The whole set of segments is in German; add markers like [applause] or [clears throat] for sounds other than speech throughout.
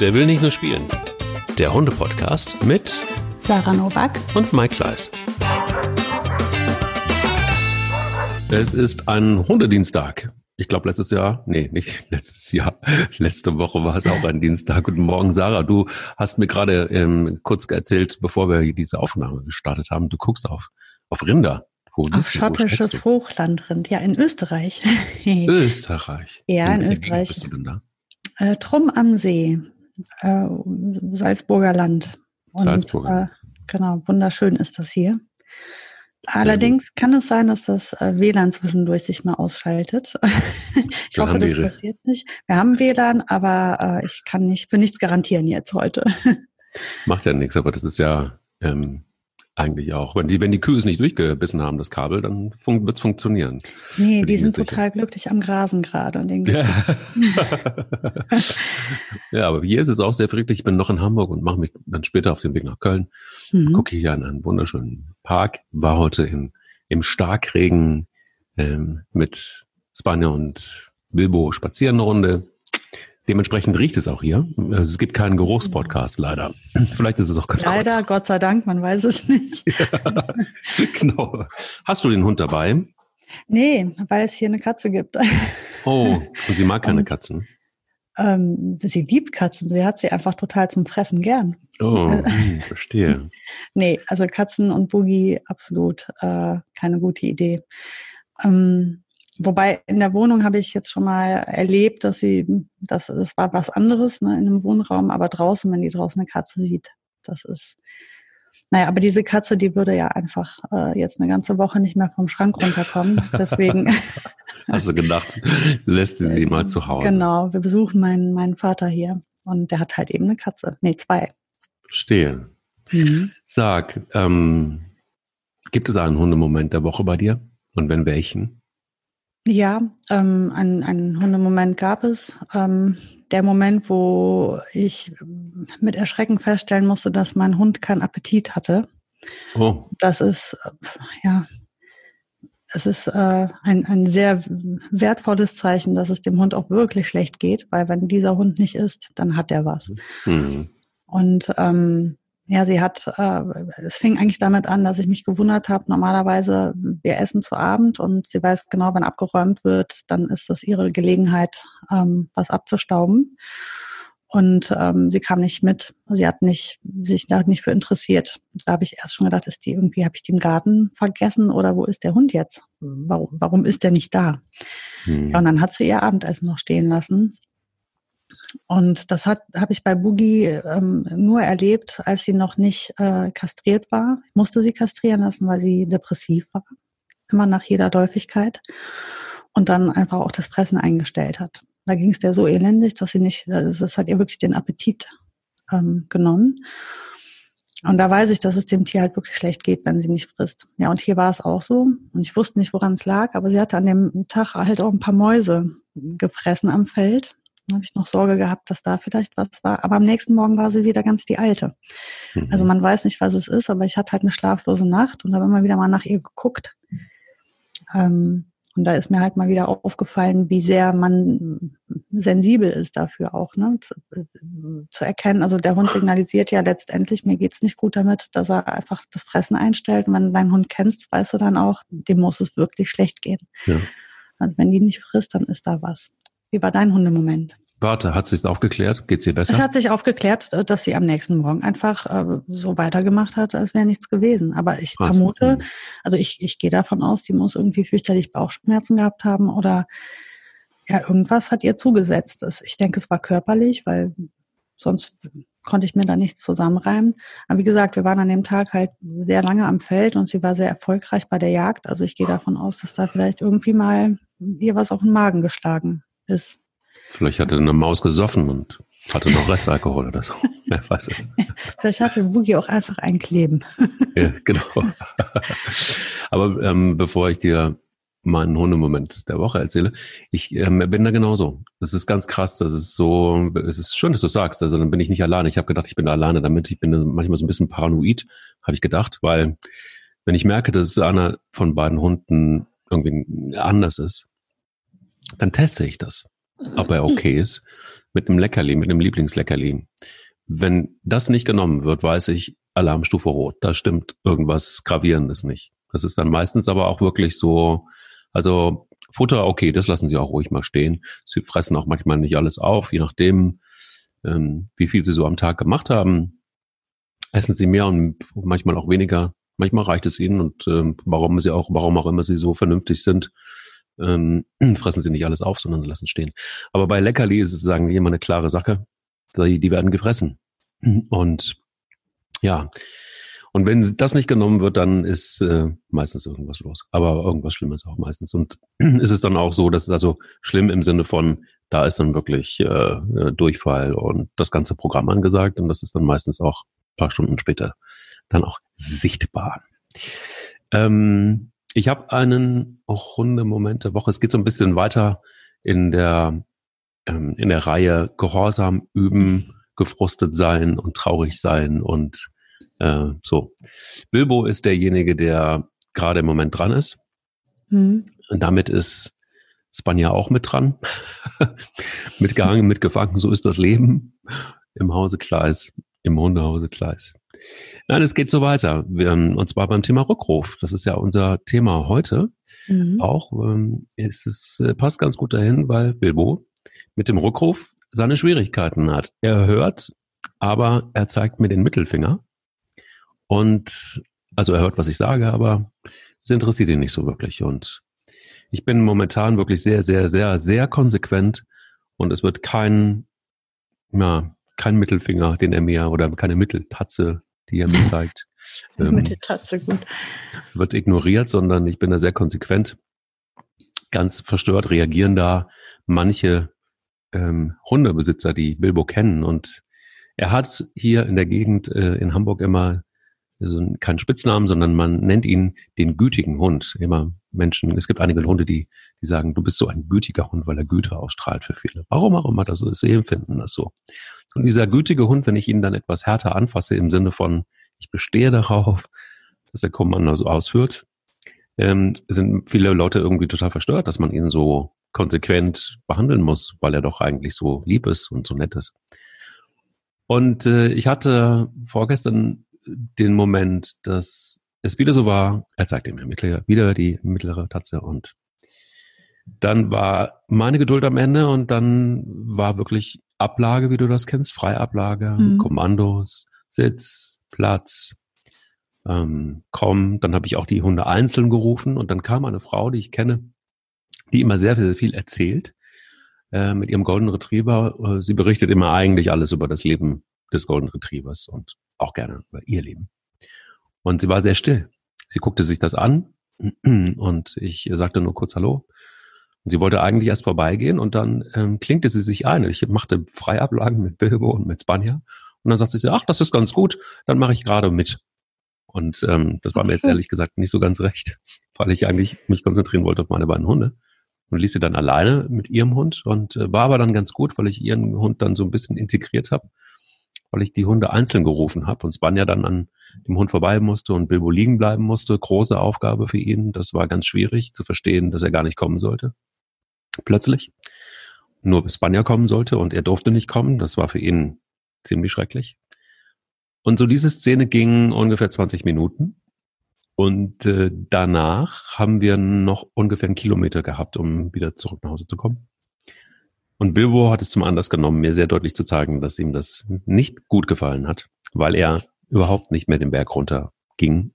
Der will nicht nur spielen. Der Hunde-Podcast mit Sarah Novak und Mike Kleiss. Es ist ein Hundedienstag. Ich glaube, letztes Jahr, nee, nicht [laughs] letztes Jahr, letzte Woche war es auch ein Dienstag. Guten Morgen, Sarah. Du hast mir gerade ähm, kurz erzählt, bevor wir diese Aufnahme gestartet haben, du guckst auf, auf Rinder. Wo auf schottisches Hochlandrind, ja, in Österreich. [laughs] Österreich. ja, in, in Österreich. bist du denn da? Äh, Trumm am See, äh, Salzburger Land. Und, Salzburger. Äh, genau, wunderschön ist das hier. Allerdings kann es sein, dass das äh, WLAN zwischendurch sich mal ausschaltet. [laughs] ich hoffe, das passiert nicht. Wir haben WLAN, aber äh, ich kann nicht für nichts garantieren jetzt heute. [laughs] Macht ja nichts, aber das ist ja ähm, eigentlich auch. Wenn die, wenn die Kühe es nicht durchgebissen haben, das Kabel, dann fun wird es funktionieren. Nee, die sind total glücklich am Grasen gerade und denen ja. [laughs] ja, aber hier ist es auch sehr friedlich. Ich bin noch in Hamburg und mache mich dann später auf den Weg nach Köln. Mhm. Gucke hier an einen wunderschönen Park. War heute in, im Starkregen ähm, mit Spanier und Bilbo spazieren eine Runde. Dementsprechend riecht es auch hier. Es gibt keinen Geruchspodcast, leider. Vielleicht ist es auch ganz Leider, kurz. Gott sei Dank, man weiß es nicht. [laughs] ja, genau. Hast du den Hund dabei? Nee, weil es hier eine Katze gibt. [laughs] Oh, und sie mag keine und, Katzen? Ähm, sie liebt Katzen. Sie hat sie einfach total zum Fressen gern. Oh, [laughs] hm, verstehe. nee, also Katzen und Boogie absolut äh, keine gute Idee. Ähm, Wobei in der Wohnung habe ich jetzt schon mal erlebt, dass sie, das, das war was anderes ne, in einem Wohnraum, aber draußen, wenn die draußen eine Katze sieht, das ist, naja, aber diese Katze, die würde ja einfach äh, jetzt eine ganze Woche nicht mehr vom Schrank runterkommen. Deswegen. [laughs] Hast du gedacht, lässt sie sie mal zu Hause? Genau, wir besuchen meinen, meinen Vater hier und der hat halt eben eine Katze. Nee, zwei. Verstehe. Mhm. Sag, ähm, gibt es einen Hundemoment der Woche bei dir? Und wenn welchen? Ja, ähm, einen, einen Hundemoment gab es. Ähm, der Moment, wo ich mit Erschrecken feststellen musste, dass mein Hund keinen Appetit hatte. Oh. Das ist, ja, es ist äh, ein, ein sehr wertvolles Zeichen, dass es dem Hund auch wirklich schlecht geht, weil wenn dieser Hund nicht isst, dann hat er was. Mhm. Und ähm, ja, sie hat, äh, es fing eigentlich damit an, dass ich mich gewundert habe, normalerweise, wir essen zu Abend und sie weiß genau, wenn abgeräumt wird, dann ist das ihre Gelegenheit, ähm, was abzustauben. Und ähm, sie kam nicht mit. Sie hat nicht, sich da nicht für interessiert. Da habe ich erst schon gedacht, ist die irgendwie, habe ich die im Garten vergessen oder wo ist der Hund jetzt? Warum, warum ist der nicht da? Hm. Ja, und dann hat sie ihr Abendessen noch stehen lassen. Und das hat habe ich bei Boogie ähm, nur erlebt, als sie noch nicht äh, kastriert war. Ich musste sie kastrieren lassen, weil sie depressiv war, immer nach jeder Läufigkeit und dann einfach auch das Fressen eingestellt hat. Da ging es der so elendig, dass sie nicht, also das hat ihr wirklich den Appetit ähm, genommen. Und da weiß ich, dass es dem Tier halt wirklich schlecht geht, wenn sie nicht frisst. Ja, und hier war es auch so. Und ich wusste nicht, woran es lag, aber sie hatte an dem Tag halt auch ein paar Mäuse gefressen am Feld. Dann habe ich noch Sorge gehabt, dass da vielleicht was war. Aber am nächsten Morgen war sie wieder ganz die alte. Mhm. Also man weiß nicht, was es ist, aber ich hatte halt eine schlaflose Nacht und habe immer wieder mal nach ihr geguckt. Ähm, und da ist mir halt mal wieder aufgefallen, wie sehr man sensibel ist dafür auch, ne? Zu, zu, erkennen. Also der Hund signalisiert ja letztendlich, mir geht's nicht gut damit, dass er einfach das Fressen einstellt. Und wenn du deinen Hund kennst, weißt du dann auch, dem muss es wirklich schlecht gehen. Ja. Also wenn die nicht frisst, dann ist da was. Wie war dein Hundemoment? Warte, hat sich aufgeklärt? Geht's ihr besser? Es hat sich aufgeklärt, äh, dass sie am nächsten Morgen einfach äh, so weitergemacht hat, als wäre nichts gewesen. Aber ich Krass. vermute, mhm. also ich, ich gehe davon aus, sie muss irgendwie fürchterlich Bauchschmerzen gehabt haben oder ja, irgendwas hat ihr zugesetzt. Ich denke, es war körperlich, weil sonst konnte ich mir da nichts zusammenreimen. Aber wie gesagt, wir waren an dem Tag halt sehr lange am Feld und sie war sehr erfolgreich bei der Jagd. Also ich gehe davon aus, dass da vielleicht irgendwie mal ihr was auf den Magen geschlagen ist. Vielleicht hatte eine Maus gesoffen und hatte noch Restalkohol oder so. [laughs] Wer weiß es. Vielleicht hatte Boogie auch einfach ein Kleben. [laughs] ja, genau. Aber ähm, bevor ich dir meinen Hundemoment der Woche erzähle, ich ähm, bin da genauso. Das ist ganz krass. Das ist so, es ist schön, dass du sagst. Also dann bin ich nicht alleine. Ich habe gedacht, ich bin da alleine damit. Ich bin manchmal so ein bisschen paranoid, habe ich gedacht, weil wenn ich merke, dass einer von beiden Hunden irgendwie anders ist, dann teste ich das, ob er okay ist. mit einem Leckerli, mit einem Lieblingsleckerli. Wenn das nicht genommen wird, weiß ich, Alarmstufe rot. Da stimmt irgendwas Gravierendes nicht. Das ist dann meistens aber auch wirklich so, also Futter, okay, das lassen sie auch ruhig mal stehen. Sie fressen auch manchmal nicht alles auf, je nachdem, ähm, wie viel sie so am Tag gemacht haben. Essen sie mehr und manchmal auch weniger. Manchmal reicht es ihnen und ähm, warum sie auch, warum auch immer sie so vernünftig sind, ähm, [clears throat] fressen sie nicht alles auf, sondern sie lassen stehen. Aber bei Leckerli ist es, sagen wir immer eine klare Sache. Die, die werden gefressen. [clears throat] Und ja, und wenn das nicht genommen wird, dann ist äh, meistens irgendwas los. Aber irgendwas Schlimmes auch meistens. Und [clears throat] ist es dann auch so, dass es also schlimm im Sinne von, da ist dann wirklich äh, Durchfall und das ganze Programm angesagt. Und das ist dann meistens auch paar Stunden später dann auch sichtbar. Ähm, ich habe einen runde Moment der Woche. Es geht so ein bisschen weiter in der ähm, in der Reihe Gehorsam üben, gefrustet sein und traurig sein und äh, so. Bilbo ist derjenige, der gerade im Moment dran ist. Mhm. Und damit ist Spanja auch mit dran. [laughs] mitgehangen, mitgefangen, so ist das Leben im Hause Kleis, im Hundehause Kleis. Nein, es geht so weiter. und zwar beim Thema Rückruf. Das ist ja unser Thema heute. Mhm. Auch ähm, ist es äh, passt ganz gut dahin, weil Bilbo mit dem Rückruf seine Schwierigkeiten hat. Er hört, aber er zeigt mir den Mittelfinger. Und also er hört, was ich sage, aber es interessiert ihn nicht so wirklich. Und ich bin momentan wirklich sehr, sehr, sehr, sehr konsequent und es wird kein, ja, kein Mittelfinger, den er mir oder keine Mitteltatze, die er mir zeigt. [laughs] ähm, Mitteltatze, gut. Wird ignoriert, sondern ich bin da sehr konsequent. Ganz verstört reagieren da manche ähm, Hundebesitzer, die Bilbo kennen. Und er hat hier in der Gegend äh, in Hamburg immer also keinen Spitznamen, sondern man nennt ihn den gütigen Hund. Immer Menschen, es gibt einige Hunde, die, die sagen, du bist so ein gütiger Hund, weil er Güte ausstrahlt für viele. Warum auch immer das so ist, sie empfinden das so. Und dieser gütige Hund, wenn ich ihn dann etwas härter anfasse, im Sinne von, ich bestehe darauf, dass der Kommando so ausführt, ähm, sind viele Leute irgendwie total verstört, dass man ihn so konsequent behandeln muss, weil er doch eigentlich so lieb ist und so nett ist. Und äh, ich hatte vorgestern den Moment, dass es wieder so war, er zeigte mir wieder die mittlere Tatze und dann war meine Geduld am Ende und dann war wirklich Ablage, wie du das kennst, Freiablage, mhm. Kommandos, Sitz, Platz, ähm, komm. Dann habe ich auch die Hunde einzeln gerufen und dann kam eine Frau, die ich kenne, die immer sehr, sehr viel erzählt äh, mit ihrem Golden Retriever. Äh, sie berichtet immer eigentlich alles über das Leben des Golden Retrievers und auch gerne über ihr Leben. Und sie war sehr still. Sie guckte sich das an [clears throat] und ich sagte nur kurz Hallo. Und sie wollte eigentlich erst vorbeigehen und dann ähm, klingte sie sich ein. Ich machte Freiablagen mit Bilbo und mit Spanja. Und dann sagte sie, ach, das ist ganz gut, dann mache ich gerade mit. Und ähm, das war mir jetzt ehrlich gesagt nicht so ganz recht, [laughs] weil ich eigentlich mich konzentrieren wollte auf meine beiden Hunde. Und ließ sie dann alleine mit ihrem Hund und äh, war aber dann ganz gut, weil ich ihren Hund dann so ein bisschen integriert habe weil ich die Hunde einzeln gerufen habe und Spanja dann an dem Hund vorbei musste und Bilbo liegen bleiben musste. Große Aufgabe für ihn. Das war ganz schwierig zu verstehen, dass er gar nicht kommen sollte. Plötzlich. Nur bis Spanja kommen sollte und er durfte nicht kommen. Das war für ihn ziemlich schrecklich. Und so diese Szene ging ungefähr 20 Minuten. Und äh, danach haben wir noch ungefähr einen Kilometer gehabt, um wieder zurück nach Hause zu kommen. Und Bilbo hat es zum Anlass genommen, mir sehr deutlich zu zeigen, dass ihm das nicht gut gefallen hat, weil er überhaupt nicht mehr den Berg runter ging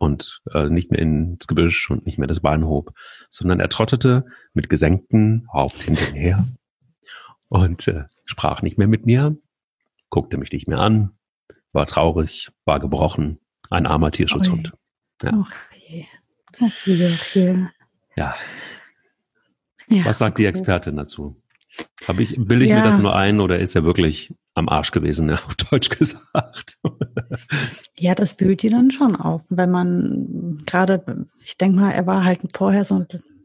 und äh, nicht mehr ins Gebüsch und nicht mehr das Bein hob, sondern er trottete mit gesenktem Haupt hinterher und äh, sprach nicht mehr mit mir, guckte mich nicht mehr an, war traurig, war gebrochen, ein armer Tierschutzhund. Ja. Ach je. Ach je, ach je. Ja. ja. Was sagt die Expertin dazu? Habe ich, bilde ich ja. mir das nur ein oder ist er wirklich am Arsch gewesen, ja, auf Deutsch gesagt? [laughs] ja, das wühlt ihn dann schon auf. Wenn man gerade, ich denke mal, er war halt vorher so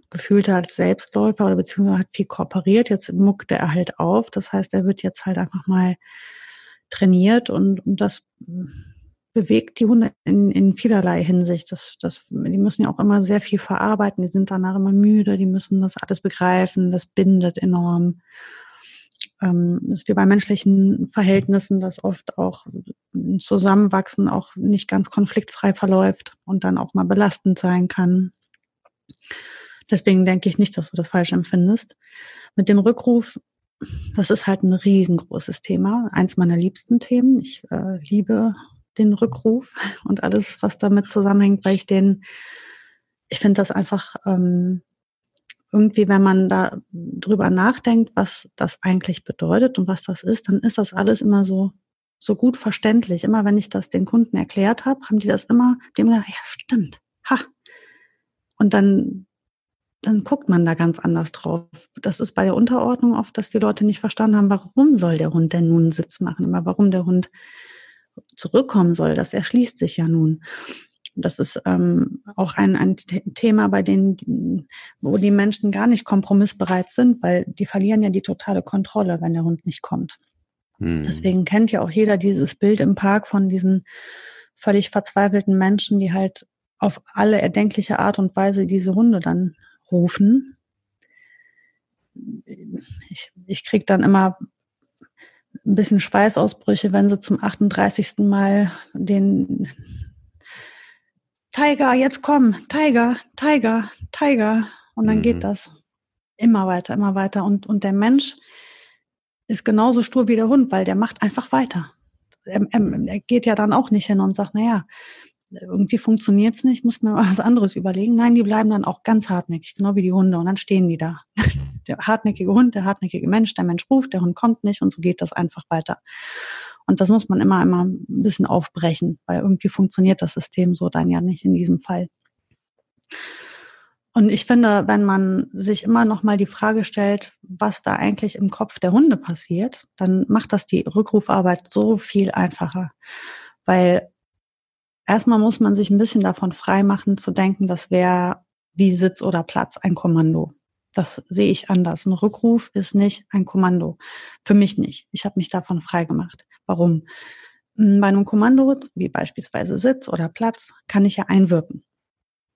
gefühlt als Selbstläufer oder beziehungsweise hat viel kooperiert. Jetzt muckte er halt auf. Das heißt, er wird jetzt halt einfach mal trainiert und, und das bewegt die Hunde in, in vielerlei Hinsicht. Das, das, die müssen ja auch immer sehr viel verarbeiten, die sind danach immer müde, die müssen das alles begreifen, das bindet enorm. Ähm, ist wie bei menschlichen Verhältnissen, dass oft auch ein Zusammenwachsen auch nicht ganz konfliktfrei verläuft und dann auch mal belastend sein kann. Deswegen denke ich nicht, dass du das falsch empfindest. Mit dem Rückruf, das ist halt ein riesengroßes Thema, eins meiner liebsten Themen. Ich äh, liebe den Rückruf und alles, was damit zusammenhängt, weil ich den, ich finde das einfach ähm, irgendwie, wenn man da drüber nachdenkt, was das eigentlich bedeutet und was das ist, dann ist das alles immer so so gut verständlich. Immer wenn ich das den Kunden erklärt habe, haben die das immer, dem gesagt, ja stimmt, ha. Und dann dann guckt man da ganz anders drauf. Das ist bei der Unterordnung oft, dass die Leute nicht verstanden haben, warum soll der Hund denn nun einen Sitz machen, immer warum der Hund zurückkommen soll. Das erschließt sich ja nun. Das ist ähm, auch ein, ein Thema, bei denen, wo die Menschen gar nicht kompromissbereit sind, weil die verlieren ja die totale Kontrolle, wenn der Hund nicht kommt. Hm. Deswegen kennt ja auch jeder dieses Bild im Park von diesen völlig verzweifelten Menschen, die halt auf alle erdenkliche Art und Weise diese Hunde dann rufen. Ich, ich kriege dann immer ein bisschen Schweißausbrüche, wenn sie zum 38. Mal den Tiger, jetzt komm, Tiger, Tiger, Tiger. Und dann mhm. geht das immer weiter, immer weiter. Und, und der Mensch ist genauso stur wie der Hund, weil der macht einfach weiter. Er, er, er geht ja dann auch nicht hin und sagt, naja, irgendwie funktioniert's nicht, muss man was anderes überlegen. Nein, die bleiben dann auch ganz hartnäckig, genau wie die Hunde. Und dann stehen die da. [laughs] Der hartnäckige Hund, der hartnäckige Mensch, der Mensch ruft, der Hund kommt nicht und so geht das einfach weiter. Und das muss man immer, immer ein bisschen aufbrechen, weil irgendwie funktioniert das System so dann ja nicht in diesem Fall. Und ich finde, wenn man sich immer noch mal die Frage stellt, was da eigentlich im Kopf der Hunde passiert, dann macht das die Rückrufarbeit so viel einfacher. Weil erstmal muss man sich ein bisschen davon freimachen zu denken, das wäre wie Sitz oder Platz ein Kommando. Das sehe ich anders. Ein Rückruf ist nicht ein Kommando. Für mich nicht. Ich habe mich davon freigemacht. Warum? Hm, bei einem Kommando, wie beispielsweise Sitz oder Platz, kann ich ja einwirken.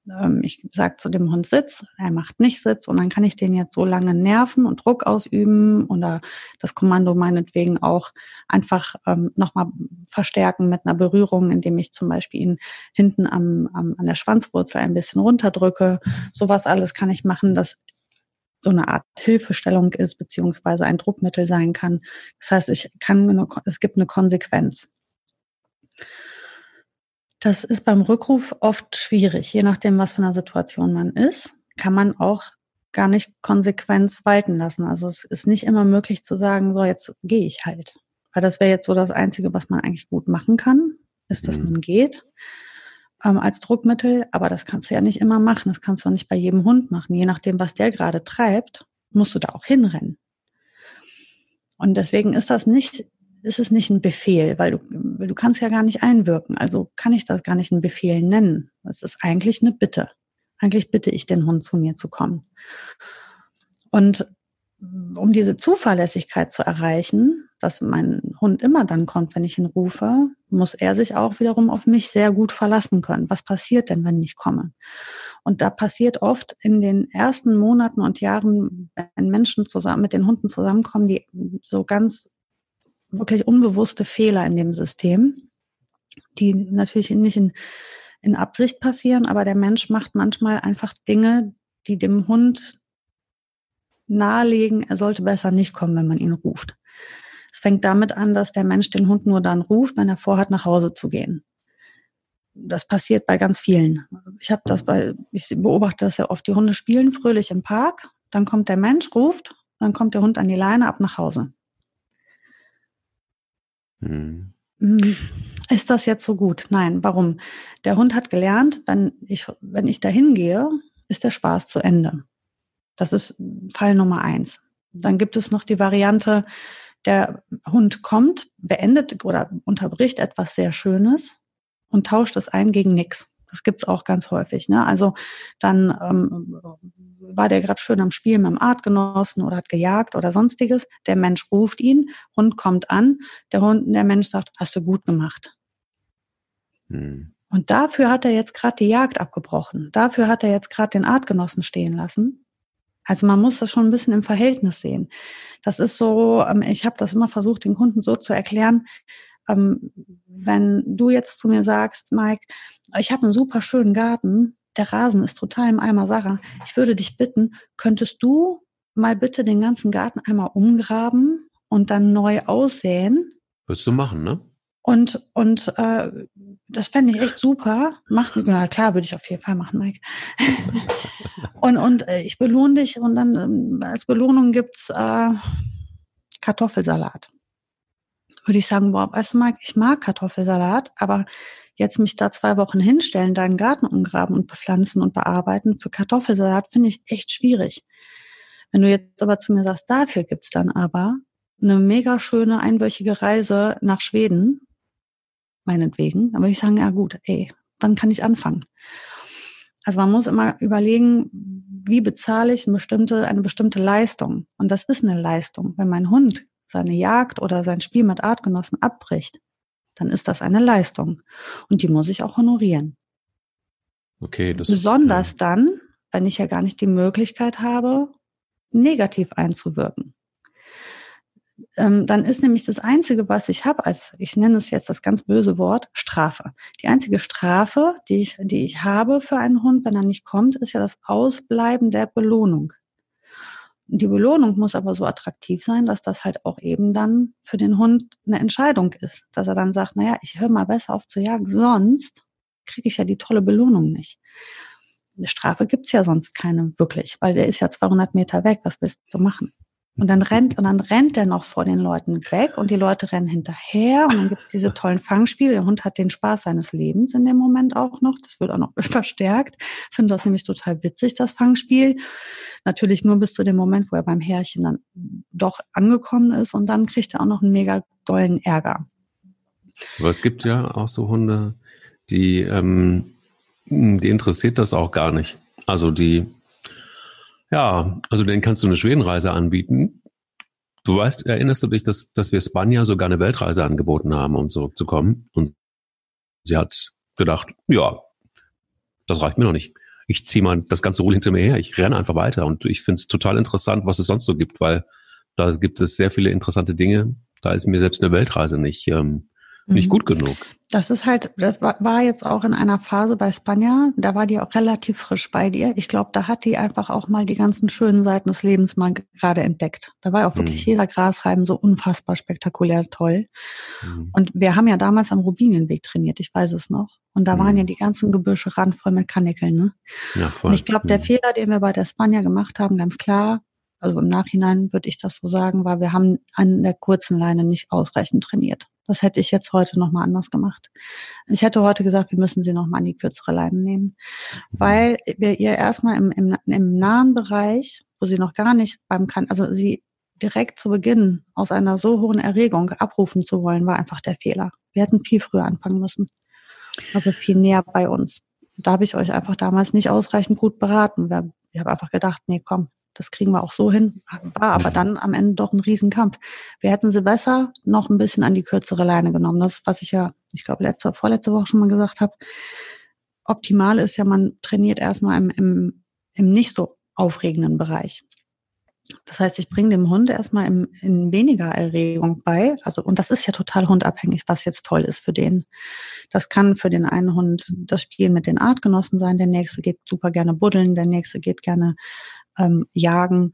Ähm, ich sage zu dem Hund Sitz, er macht nicht Sitz und dann kann ich den jetzt so lange nerven und Druck ausüben oder das Kommando meinetwegen auch einfach ähm, nochmal verstärken mit einer Berührung, indem ich zum Beispiel ihn hinten am, am, an der Schwanzwurzel ein bisschen runterdrücke. Sowas alles kann ich machen, dass so eine Art Hilfestellung ist, beziehungsweise ein Druckmittel sein kann. Das heißt, ich kann, es gibt eine Konsequenz. Das ist beim Rückruf oft schwierig. Je nachdem, was für eine Situation man ist, kann man auch gar nicht Konsequenz walten lassen. Also es ist nicht immer möglich zu sagen, so jetzt gehe ich halt. Weil das wäre jetzt so das Einzige, was man eigentlich gut machen kann, ist, dass mhm. man geht ähm, als Druckmittel. Aber das kannst du ja nicht immer machen. Das kannst du auch nicht bei jedem Hund machen. Je nachdem, was der gerade treibt, musst du da auch hinrennen. Und deswegen ist das nicht ist es nicht ein Befehl, weil du, du kannst ja gar nicht einwirken. Also kann ich das gar nicht ein Befehl nennen. Es ist eigentlich eine Bitte. Eigentlich bitte ich den Hund zu mir zu kommen. Und um diese Zuverlässigkeit zu erreichen, dass mein Hund immer dann kommt, wenn ich ihn rufe, muss er sich auch wiederum auf mich sehr gut verlassen können. Was passiert denn, wenn ich komme? Und da passiert oft in den ersten Monaten und Jahren, wenn Menschen zusammen mit den Hunden zusammenkommen, die so ganz wirklich unbewusste Fehler in dem System, die natürlich nicht in, in Absicht passieren, aber der Mensch macht manchmal einfach Dinge, die dem Hund nahelegen, er sollte besser nicht kommen, wenn man ihn ruft. Es fängt damit an, dass der Mensch den Hund nur dann ruft, wenn er vorhat, nach Hause zu gehen. Das passiert bei ganz vielen. Ich habe das bei, ich beobachte das ja oft. Die Hunde spielen fröhlich im Park, dann kommt der Mensch, ruft, dann kommt der Hund an die Leine ab nach Hause. Hm. Ist das jetzt so gut? Nein. Warum? Der Hund hat gelernt, wenn ich, wenn ich dahin gehe, ist der Spaß zu Ende. Das ist Fall Nummer eins. Dann gibt es noch die Variante, der Hund kommt, beendet oder unterbricht etwas sehr Schönes und tauscht es ein gegen nichts. Das gibt's auch ganz häufig. Ne? Also dann ähm, war der gerade schön am Spielen mit dem Artgenossen oder hat gejagt oder sonstiges. Der Mensch ruft ihn, Hund kommt an, der Hund, der Mensch sagt, hast du gut gemacht. Hm. Und dafür hat er jetzt gerade die Jagd abgebrochen. Dafür hat er jetzt gerade den Artgenossen stehen lassen. Also man muss das schon ein bisschen im Verhältnis sehen. Das ist so, ähm, ich habe das immer versucht, den Kunden so zu erklären, ähm, wenn du jetzt zu mir sagst, Mike, ich habe einen super schönen Garten, der Rasen ist total im Eimer, Sarah, ich würde dich bitten, könntest du mal bitte den ganzen Garten einmal umgraben und dann neu aussäen? Würdest du machen, ne? Und, und äh, das fände ich echt super. Macht, na klar, würde ich auf jeden Fall machen, Mike. [laughs] und und äh, ich belohne dich und dann ähm, als Belohnung gibt's äh, Kartoffelsalat. Würde ich sagen, boah, weißt du, Mike, ich mag Kartoffelsalat, aber jetzt mich da zwei Wochen hinstellen, deinen Garten umgraben und bepflanzen und bearbeiten für Kartoffelsalat finde ich echt schwierig. Wenn du jetzt aber zu mir sagst, dafür gibt's dann aber eine mega schöne einwöchige Reise nach Schweden meinetwegen. Aber ich sagen, ja gut, ey, wann kann ich anfangen? Also man muss immer überlegen, wie bezahle ich eine bestimmte, eine bestimmte Leistung? Und das ist eine Leistung. Wenn mein Hund seine Jagd oder sein Spiel mit Artgenossen abbricht, dann ist das eine Leistung. Und die muss ich auch honorieren. Okay, das Besonders ist, ja. dann, wenn ich ja gar nicht die Möglichkeit habe, negativ einzuwirken ähm, dann ist nämlich das Einzige, was ich habe, als ich nenne es jetzt das ganz böse Wort, Strafe. Die einzige Strafe, die ich, die ich habe für einen Hund, wenn er nicht kommt, ist ja das Ausbleiben der Belohnung. Die Belohnung muss aber so attraktiv sein, dass das halt auch eben dann für den Hund eine Entscheidung ist. Dass er dann sagt, naja, ich höre mal besser auf zu jagen, sonst kriege ich ja die tolle Belohnung nicht. Eine Strafe gibt's ja sonst keine wirklich, weil der ist ja 200 Meter weg. Was willst du machen? Und dann rennt, und dann rennt er noch vor den Leuten weg und die Leute rennen hinterher und dann gibt es diese tollen Fangspiele. Der Hund hat den Spaß seines Lebens in dem Moment auch noch. Das wird auch noch [laughs] verstärkt. Ich finde das nämlich total witzig, das Fangspiel. Natürlich nur bis zu dem Moment, wo er beim Härchen dann doch angekommen ist und dann kriegt er auch noch einen mega dollen Ärger. Aber es gibt ja auch so Hunde, die, ähm, die interessiert das auch gar nicht. Also die ja, also den kannst du eine Schwedenreise anbieten. Du weißt, erinnerst du dich, dass, dass wir Spanja sogar eine Weltreise angeboten haben, um zurückzukommen? Und sie hat gedacht, ja, das reicht mir noch nicht. Ich ziehe mal das ganze Ruhl hinter mir her. Ich renne einfach weiter. Und ich finde es total interessant, was es sonst so gibt, weil da gibt es sehr viele interessante Dinge. Da ist mir selbst eine Weltreise nicht, ähm, nicht mhm. gut genug. Das ist halt, das war jetzt auch in einer Phase bei Spanja, da war die auch relativ frisch bei dir. Ich glaube, da hat die einfach auch mal die ganzen schönen Seiten des Lebens mal gerade entdeckt. Da war auch wirklich mhm. jeder Grashalm so unfassbar spektakulär toll. Mhm. Und wir haben ja damals am Rubinienweg trainiert, ich weiß es noch. Und da mhm. waren ja die ganzen Gebüsche randvoll mit Kanickeln. Ne? Ja, voll. Und ich glaube, der mhm. Fehler, den wir bei der Spanja gemacht haben, ganz klar, also im Nachhinein würde ich das so sagen, war, wir haben an der kurzen Leine nicht ausreichend trainiert. Das hätte ich jetzt heute nochmal anders gemacht. Ich hätte heute gesagt, wir müssen sie nochmal an die kürzere Leine nehmen, weil wir ihr erstmal im, im, im nahen Bereich, wo sie noch gar nicht beim kann, also sie direkt zu Beginn aus einer so hohen Erregung abrufen zu wollen, war einfach der Fehler. Wir hätten viel früher anfangen müssen. Also viel näher bei uns. Da habe ich euch einfach damals nicht ausreichend gut beraten. Ich habe einfach gedacht, nee, komm, das kriegen wir auch so hin, war aber dann am Ende doch ein Riesenkampf. Wir hätten sie besser noch ein bisschen an die kürzere Leine genommen. Das, was ich ja, ich glaube, letzte, vorletzte Woche schon mal gesagt habe. Optimal ist ja, man trainiert erstmal im, im, im nicht so aufregenden Bereich. Das heißt, ich bringe dem Hund erstmal im, in weniger Erregung bei. Also, und das ist ja total hundabhängig, was jetzt toll ist für den. Das kann für den einen Hund das Spielen mit den Artgenossen sein. Der nächste geht super gerne buddeln. Der nächste geht gerne ähm, jagen.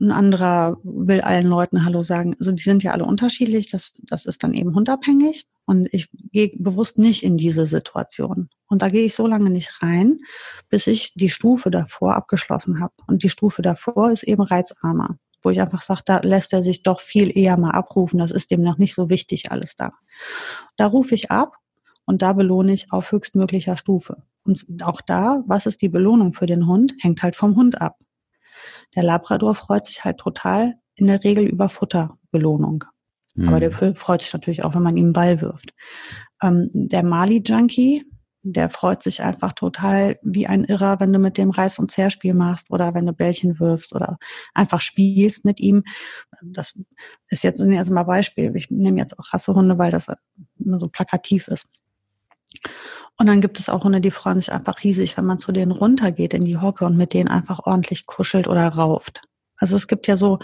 Ein anderer will allen Leuten Hallo sagen. Also die sind ja alle unterschiedlich. Das, das ist dann eben hundabhängig. Und ich gehe bewusst nicht in diese Situation. Und da gehe ich so lange nicht rein, bis ich die Stufe davor abgeschlossen habe. Und die Stufe davor ist eben reizarmer, wo ich einfach sage, da lässt er sich doch viel eher mal abrufen. Das ist dem noch nicht so wichtig alles da. Da rufe ich ab und da belohne ich auf höchstmöglicher Stufe. Und auch da, was ist die Belohnung für den Hund, hängt halt vom Hund ab. Der Labrador freut sich halt total in der Regel über Futterbelohnung. Mhm. Aber der hm. freut sich natürlich auch, wenn man ihm einen Ball wirft. Ähm, der Mali-Junkie, der freut sich einfach total wie ein Irrer, wenn du mit dem Reiß- und Zerspiel machst oder wenn du Bällchen wirfst oder einfach spielst mit ihm. Das ist jetzt, sind jetzt mal Beispiel. Ich nehme jetzt auch Rassehunde, weil das so plakativ ist. Und dann gibt es auch Hunde, die freuen sich einfach riesig, wenn man zu denen runtergeht in die Hocke und mit denen einfach ordentlich kuschelt oder rauft. Also es gibt ja so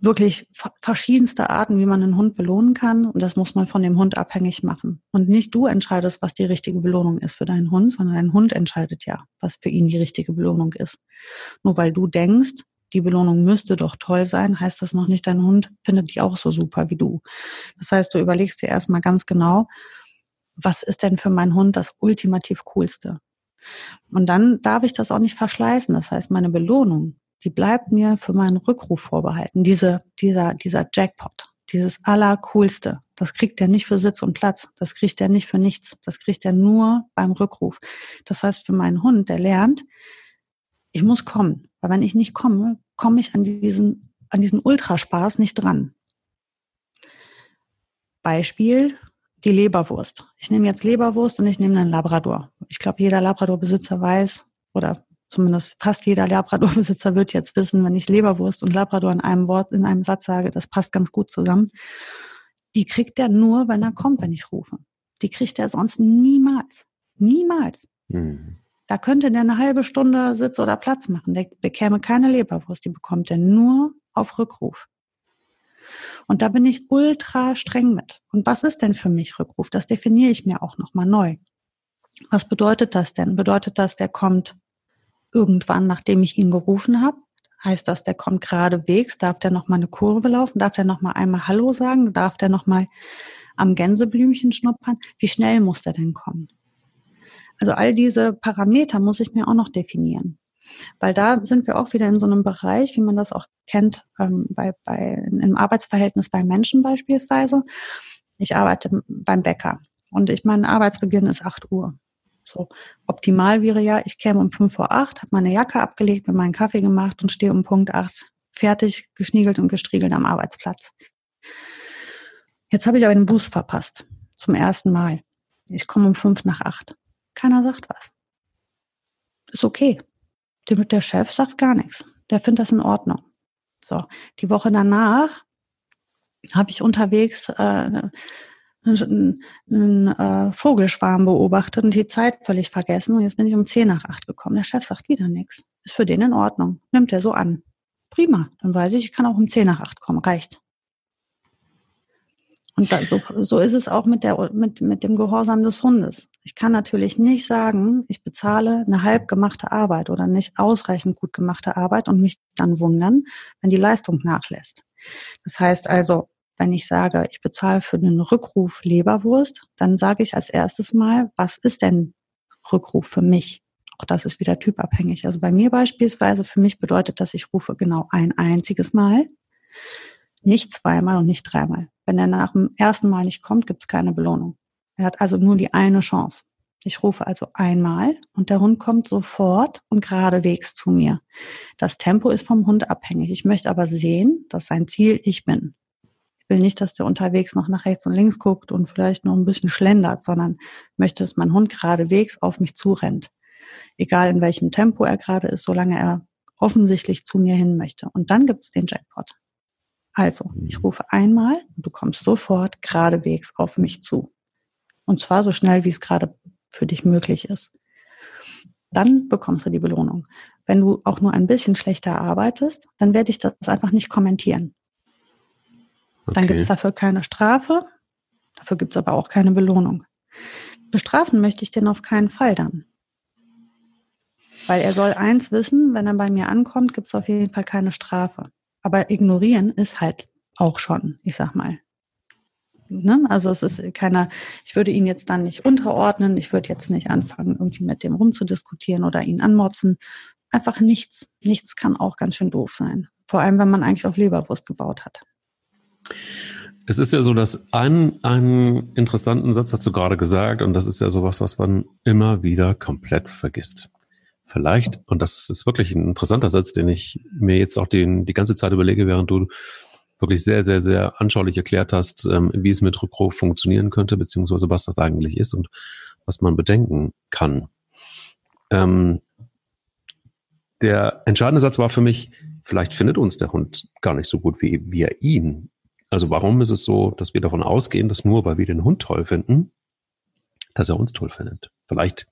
wirklich verschiedenste Arten, wie man einen Hund belohnen kann. Und das muss man von dem Hund abhängig machen. Und nicht du entscheidest, was die richtige Belohnung ist für deinen Hund, sondern dein Hund entscheidet ja, was für ihn die richtige Belohnung ist. Nur weil du denkst, die Belohnung müsste doch toll sein, heißt das noch nicht, dein Hund findet die auch so super wie du. Das heißt, du überlegst dir erstmal ganz genau, was ist denn für meinen Hund das ultimativ coolste? Und dann darf ich das auch nicht verschleißen. Das heißt, meine Belohnung, die bleibt mir für meinen Rückruf vorbehalten. Diese, dieser, dieser Jackpot, dieses Allercoolste, das kriegt er nicht für Sitz und Platz. Das kriegt er nicht für nichts. Das kriegt er nur beim Rückruf. Das heißt, für meinen Hund, der lernt, ich muss kommen. Weil wenn ich nicht komme, komme ich an diesen, an diesen Ultraspaß nicht dran. Beispiel, die Leberwurst. Ich nehme jetzt Leberwurst und ich nehme einen Labrador. Ich glaube, jeder Labrador-Besitzer weiß, oder zumindest fast jeder Labrador-Besitzer wird jetzt wissen, wenn ich Leberwurst und Labrador in einem Wort, in einem Satz sage, das passt ganz gut zusammen. Die kriegt er nur, wenn er kommt, wenn ich rufe. Die kriegt er sonst niemals. Niemals. Mhm. Da könnte der eine halbe Stunde Sitz oder Platz machen. Der bekäme keine Leberwurst. Die bekommt er nur auf Rückruf. Und da bin ich ultra streng mit. Und was ist denn für mich Rückruf? Das definiere ich mir auch nochmal neu. Was bedeutet das denn? Bedeutet das, der kommt irgendwann, nachdem ich ihn gerufen habe? Heißt das, der kommt geradewegs? Darf der nochmal eine Kurve laufen? Darf der nochmal einmal Hallo sagen? Darf der nochmal am Gänseblümchen schnuppern? Wie schnell muss der denn kommen? Also all diese Parameter muss ich mir auch noch definieren. Weil da sind wir auch wieder in so einem Bereich, wie man das auch kennt, ähm, bei, bei, im Arbeitsverhältnis bei Menschen beispielsweise. Ich arbeite beim Bäcker und ich mein Arbeitsbeginn ist 8 Uhr. So optimal wäre ja, ich käme um 5 vor 8, habe meine Jacke abgelegt, mir meinen Kaffee gemacht und stehe um Punkt 8 fertig, geschniegelt und gestriegelt am Arbeitsplatz. Jetzt habe ich aber den Bus verpasst. Zum ersten Mal. Ich komme um 5 nach 8. Keiner sagt was. Ist okay. Der Chef sagt gar nichts. Der findet das in Ordnung. So, die Woche danach habe ich unterwegs äh, einen, einen äh, Vogelschwarm beobachtet und die Zeit völlig vergessen. Und jetzt bin ich um 10 nach 8 gekommen. Der Chef sagt wieder nichts. Ist für den in Ordnung. Nimmt er so an. Prima. Dann weiß ich, ich kann auch um 10 nach 8 kommen. Reicht. Und da, so, so ist es auch mit, der, mit, mit dem Gehorsam des Hundes. Ich kann natürlich nicht sagen, ich bezahle eine halb gemachte Arbeit oder nicht ausreichend gut gemachte Arbeit und mich dann wundern, wenn die Leistung nachlässt. Das heißt also, wenn ich sage, ich bezahle für den Rückruf Leberwurst, dann sage ich als erstes mal, was ist denn Rückruf für mich? Auch das ist wieder typabhängig. Also bei mir beispielsweise, für mich bedeutet das, ich rufe genau ein einziges Mal. Nicht zweimal und nicht dreimal. Wenn er nach dem ersten Mal nicht kommt, gibt es keine Belohnung. Er hat also nur die eine Chance. Ich rufe also einmal und der Hund kommt sofort und geradewegs zu mir. Das Tempo ist vom Hund abhängig. Ich möchte aber sehen, dass sein Ziel ich bin. Ich will nicht, dass der unterwegs noch nach rechts und links guckt und vielleicht noch ein bisschen schlendert, sondern möchte, dass mein Hund geradewegs auf mich zurennt. Egal in welchem Tempo er gerade ist, solange er offensichtlich zu mir hin möchte. Und dann gibt es den Jackpot. Also, ich rufe einmal und du kommst sofort geradewegs auf mich zu. Und zwar so schnell, wie es gerade für dich möglich ist. Dann bekommst du die Belohnung. Wenn du auch nur ein bisschen schlechter arbeitest, dann werde ich das einfach nicht kommentieren. Okay. Dann gibt es dafür keine Strafe, dafür gibt es aber auch keine Belohnung. Bestrafen möchte ich den auf keinen Fall dann. Weil er soll eins wissen, wenn er bei mir ankommt, gibt es auf jeden Fall keine Strafe. Aber ignorieren ist halt auch schon, ich sag mal. Ne? Also es ist keiner, ich würde ihn jetzt dann nicht unterordnen, ich würde jetzt nicht anfangen, irgendwie mit dem rumzudiskutieren oder ihn anmotzen. Einfach nichts. Nichts kann auch ganz schön doof sein. Vor allem, wenn man eigentlich auf Leberwurst gebaut hat. Es ist ja so, dass ein, einen interessanten Satz hast du gerade gesagt, und das ist ja sowas, was man immer wieder komplett vergisst vielleicht, und das ist wirklich ein interessanter Satz, den ich mir jetzt auch den, die ganze Zeit überlege, während du wirklich sehr, sehr, sehr anschaulich erklärt hast, ähm, wie es mit Rückruf funktionieren könnte, beziehungsweise was das eigentlich ist und was man bedenken kann. Ähm, der entscheidende Satz war für mich, vielleicht findet uns der Hund gar nicht so gut wie wir ihn. Also warum ist es so, dass wir davon ausgehen, dass nur weil wir den Hund toll finden, dass er uns toll findet. Vielleicht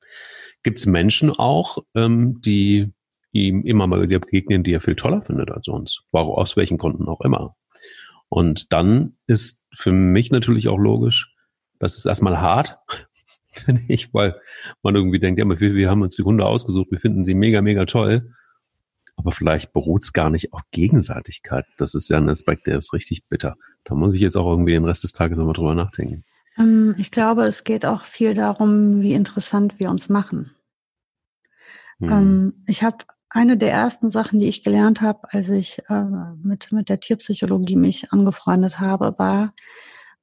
gibt es Menschen auch, ähm, die ihm immer mal wieder begegnen, die er viel toller findet als uns. Warum, aus welchen Gründen auch immer. Und dann ist für mich natürlich auch logisch, das ist erstmal hart, [laughs] finde ich, weil man irgendwie denkt, ja, wir, wir haben uns die Hunde ausgesucht, wir finden sie mega, mega toll. Aber vielleicht beruht es gar nicht auf Gegenseitigkeit. Das ist ja ein Aspekt, der ist richtig bitter. Da muss ich jetzt auch irgendwie den Rest des Tages nochmal drüber nachdenken. Ähm, ich glaube, es geht auch viel darum, wie interessant wir uns machen. Hm. Ähm, ich habe eine der ersten Sachen, die ich gelernt habe, als ich äh, mit, mit der Tierpsychologie mich angefreundet habe, war,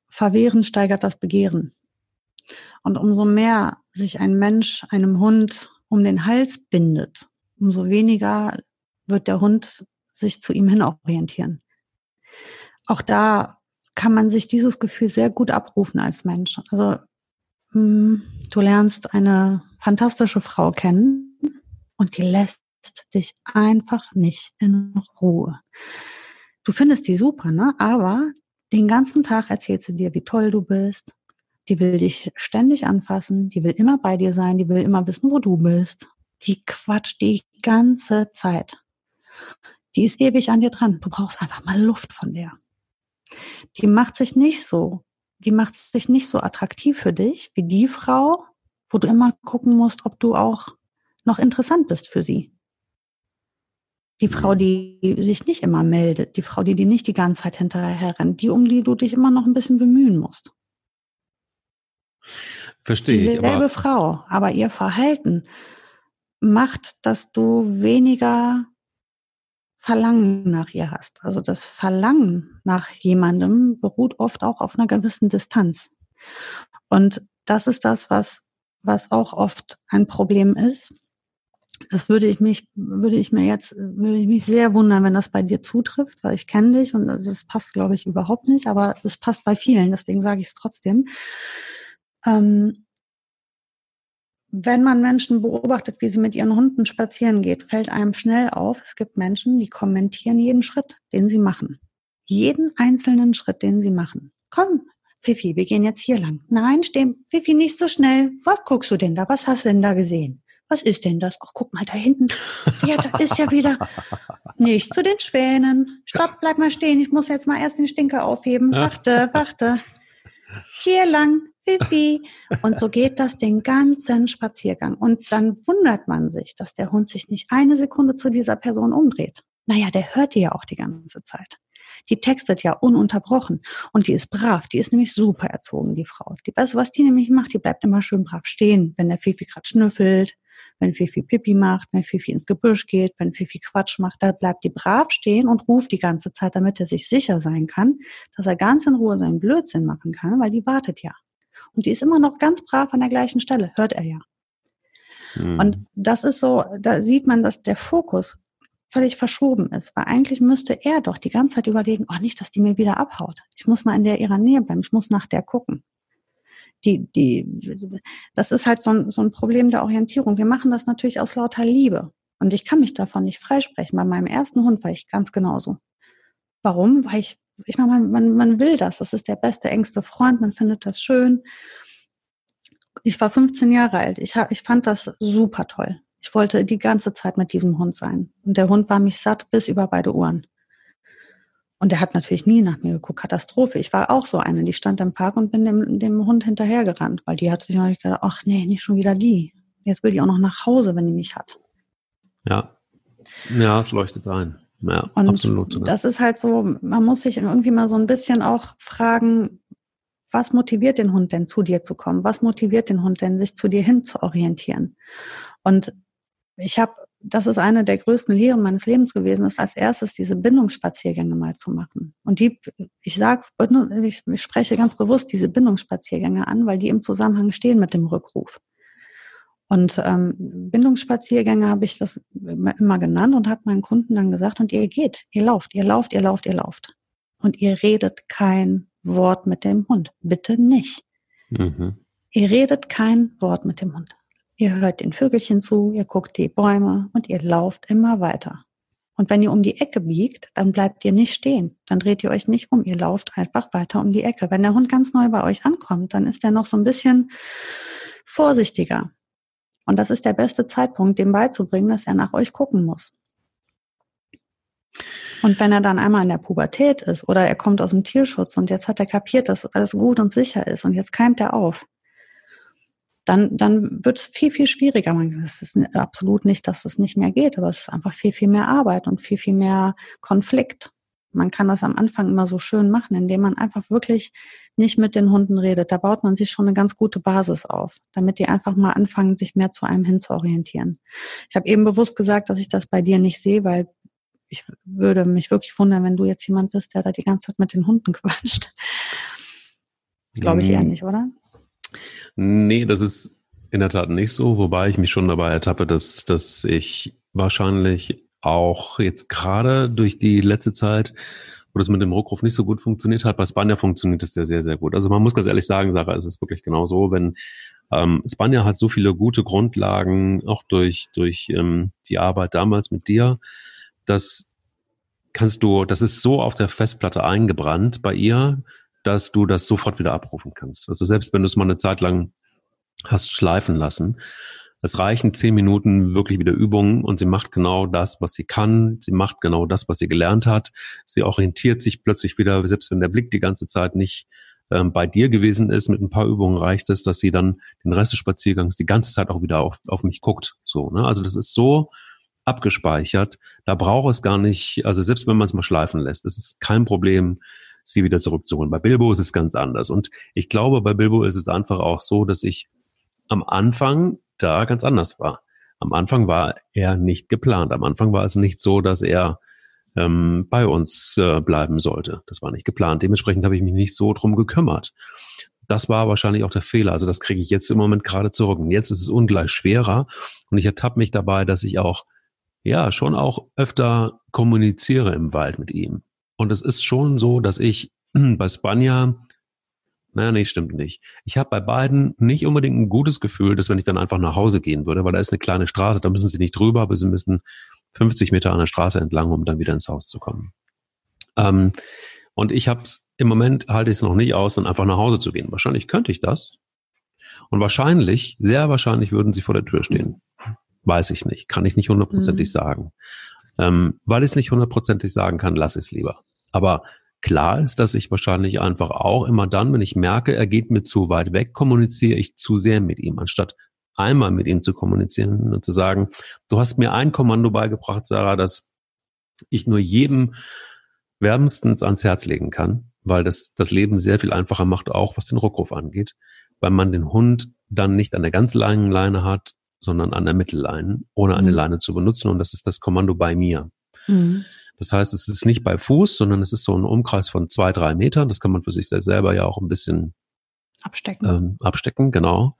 Verwehren steigert das Begehren. Und umso mehr sich ein Mensch einem Hund um den Hals bindet, umso weniger wird der Hund sich zu ihm hin orientieren. Auch da kann man sich dieses Gefühl sehr gut abrufen als Mensch. Also mh, hm, du lernst eine fantastische Frau kennen und die lässt dich einfach nicht in Ruhe. Du findest die super, ne? Aber den ganzen Tag erzählt sie dir, wie toll du bist. Die will dich ständig anfassen, die will immer bei dir sein, die will immer wissen, wo du bist. Die quatscht die ganze Zeit. Die ist ewig an dir dran. Du brauchst einfach mal Luft von der. Die macht sich nicht so, die macht sich nicht so attraktiv für dich wie die Frau, wo du immer gucken musst, ob du auch noch interessant bist für sie. Die Frau, mhm. die sich nicht immer meldet, die Frau, die dir nicht die ganze Zeit hinterher rennt, die, um die du dich immer noch ein bisschen bemühen musst. Verstehe ich. Dieselbe aber Frau, aber ihr Verhalten macht, dass du weniger Verlangen nach ihr hast. Also das Verlangen nach jemandem beruht oft auch auf einer gewissen Distanz. Und das ist das, was, was auch oft ein Problem ist, das würde ich mich, würde ich mir jetzt, würde ich mich sehr wundern, wenn das bei dir zutrifft, weil ich kenne dich und das passt, glaube ich, überhaupt nicht, aber es passt bei vielen, deswegen sage ich es trotzdem. Ähm, wenn man Menschen beobachtet, wie sie mit ihren Hunden spazieren geht, fällt einem schnell auf, es gibt Menschen, die kommentieren jeden Schritt, den sie machen. Jeden einzelnen Schritt, den sie machen. Komm, Fifi, wir gehen jetzt hier lang. Nein, steh, Fifi, nicht so schnell. Was guckst du denn da? Was hast du denn da gesehen? Was ist denn das? Ach, guck mal da hinten. Ja, da ist ja wieder nicht zu den Schwänen. Stopp, bleib mal stehen. Ich muss jetzt mal erst den Stinker aufheben. Warte, warte. Hier lang, Fifi. Und so geht das den ganzen Spaziergang. Und dann wundert man sich, dass der Hund sich nicht eine Sekunde zu dieser Person umdreht. Naja, der hört die ja auch die ganze Zeit. Die textet ja ununterbrochen und die ist brav. Die ist nämlich super erzogen, die Frau. Die, weißt du, was die nämlich macht? Die bleibt immer schön brav stehen, wenn der Fifi gerade schnüffelt, wenn Fifi Pipi macht, wenn Fifi ins Gebüsch geht, wenn Fifi Quatsch macht, da bleibt die brav stehen und ruft die ganze Zeit, damit er sich sicher sein kann, dass er ganz in Ruhe seinen Blödsinn machen kann, weil die wartet ja. Und die ist immer noch ganz brav an der gleichen Stelle, hört er ja. Hm. Und das ist so, da sieht man, dass der Fokus völlig verschoben ist, weil eigentlich müsste er doch die ganze Zeit überlegen, oh nicht, dass die mir wieder abhaut. Ich muss mal in der ihrer Nähe bleiben, ich muss nach der gucken die, die, das ist halt so ein, so ein Problem der Orientierung. Wir machen das natürlich aus lauter Liebe. Und ich kann mich davon nicht freisprechen. Bei meinem ersten Hund war ich ganz genauso. Warum? Weil ich, ich meine, man, man, man will das. Das ist der beste, engste Freund. Man findet das schön. Ich war 15 Jahre alt. Ich, ich fand das super toll. Ich wollte die ganze Zeit mit diesem Hund sein. Und der Hund war mich satt bis über beide Ohren. Und der hat natürlich nie nach mir geguckt. Katastrophe. Ich war auch so eine, die stand im Park und bin dem, dem Hund hinterhergerannt, weil die hat sich natürlich gedacht, ach nee, nicht schon wieder die. Jetzt will die auch noch nach Hause, wenn die mich hat. Ja. Ja, es leuchtet ein. Ja, und absolut. Sogar. Das ist halt so, man muss sich irgendwie mal so ein bisschen auch fragen, was motiviert den Hund denn zu dir zu kommen? Was motiviert den Hund denn, sich zu dir hin zu orientieren? Und ich habe das ist eine der größten Lehren meines Lebens gewesen, ist als erstes diese Bindungsspaziergänge mal zu machen. Und die, ich sage, ich, ich spreche ganz bewusst diese Bindungsspaziergänge an, weil die im Zusammenhang stehen mit dem Rückruf. Und ähm, Bindungsspaziergänge habe ich das immer genannt und habe meinen Kunden dann gesagt, und ihr geht, ihr lauft, ihr lauft, ihr lauft, ihr lauft. Und ihr redet kein Wort mit dem Hund. Bitte nicht. Mhm. Ihr redet kein Wort mit dem Hund. Ihr hört den Vögelchen zu, ihr guckt die Bäume und ihr lauft immer weiter. Und wenn ihr um die Ecke biegt, dann bleibt ihr nicht stehen. Dann dreht ihr euch nicht um. Ihr lauft einfach weiter um die Ecke. Wenn der Hund ganz neu bei euch ankommt, dann ist er noch so ein bisschen vorsichtiger. Und das ist der beste Zeitpunkt, dem beizubringen, dass er nach euch gucken muss. Und wenn er dann einmal in der Pubertät ist oder er kommt aus dem Tierschutz und jetzt hat er kapiert, dass alles gut und sicher ist und jetzt keimt er auf, dann, dann wird es viel, viel schwieriger. Es ist absolut nicht, dass es nicht mehr geht, aber es ist einfach viel, viel mehr Arbeit und viel, viel mehr Konflikt. Man kann das am Anfang immer so schön machen, indem man einfach wirklich nicht mit den Hunden redet. Da baut man sich schon eine ganz gute Basis auf, damit die einfach mal anfangen, sich mehr zu einem hinzuorientieren. Ich habe eben bewusst gesagt, dass ich das bei dir nicht sehe, weil ich würde mich wirklich wundern, wenn du jetzt jemand bist, der da die ganze Zeit mit den Hunden [laughs] quatscht. Glaube ich eher hm. nicht, oder? Nee, das ist in der Tat nicht so, wobei ich mich schon dabei ertappe, dass, dass ich wahrscheinlich auch jetzt gerade durch die letzte Zeit, wo das mit dem Rückruf nicht so gut funktioniert hat, bei Spanja funktioniert das ja sehr, sehr gut. Also man muss ganz ehrlich sagen, Sarah, es ist wirklich genau so, wenn ähm, Spanja hat so viele gute Grundlagen, auch durch, durch ähm, die Arbeit damals mit dir, das kannst du, das ist so auf der Festplatte eingebrannt bei ihr, dass du das sofort wieder abrufen kannst. Also selbst wenn du es mal eine Zeit lang hast schleifen lassen, es reichen zehn Minuten wirklich wieder Übungen und sie macht genau das, was sie kann. Sie macht genau das, was sie gelernt hat. Sie orientiert sich plötzlich wieder, selbst wenn der Blick die ganze Zeit nicht ähm, bei dir gewesen ist. Mit ein paar Übungen reicht es, dass sie dann den Rest des Spaziergangs die ganze Zeit auch wieder auf, auf mich guckt. So, ne? Also das ist so abgespeichert. Da braucht es gar nicht, also selbst wenn man es mal schleifen lässt, das ist kein Problem, sie wieder zurückzuholen. Bei Bilbo ist es ganz anders. Und ich glaube, bei Bilbo ist es einfach auch so, dass ich am Anfang da ganz anders war. Am Anfang war er nicht geplant. Am Anfang war es nicht so, dass er ähm, bei uns äh, bleiben sollte. Das war nicht geplant. Dementsprechend habe ich mich nicht so drum gekümmert. Das war wahrscheinlich auch der Fehler. Also das kriege ich jetzt im Moment gerade zurück. Und jetzt ist es ungleich schwerer. Und ich ertappe mich dabei, dass ich auch ja, schon auch öfter kommuniziere im Wald mit ihm. Und es ist schon so, dass ich [clears throat] bei Spanja, naja, nee, stimmt nicht. Ich habe bei beiden nicht unbedingt ein gutes Gefühl, dass wenn ich dann einfach nach Hause gehen würde, weil da ist eine kleine Straße, da müssen sie nicht drüber, aber sie müssen 50 Meter an der Straße entlang, um dann wieder ins Haus zu kommen. Ähm, und ich habe es im Moment halte ich es noch nicht aus, dann einfach nach Hause zu gehen. Wahrscheinlich könnte ich das. Und wahrscheinlich, sehr wahrscheinlich würden sie vor der Tür stehen. Weiß ich nicht. Kann ich nicht hundertprozentig mhm. sagen. Ähm, weil ich es nicht hundertprozentig sagen kann, lass es lieber. Aber klar ist, dass ich wahrscheinlich einfach auch immer dann, wenn ich merke, er geht mir zu weit weg, kommuniziere ich zu sehr mit ihm, anstatt einmal mit ihm zu kommunizieren und zu sagen, du hast mir ein Kommando beigebracht, Sarah, das ich nur jedem wärmstens ans Herz legen kann, weil das das Leben sehr viel einfacher macht, auch was den Rückruf angeht, weil man den Hund dann nicht an der ganz langen Leine hat, sondern an der Mittelleine, ohne eine mhm. Leine zu benutzen. Und das ist das Kommando bei mir. Mhm. Das heißt, es ist nicht bei Fuß, sondern es ist so ein Umkreis von zwei, drei Metern. Das kann man für sich selber ja auch ein bisschen abstecken. Ähm, abstecken, genau.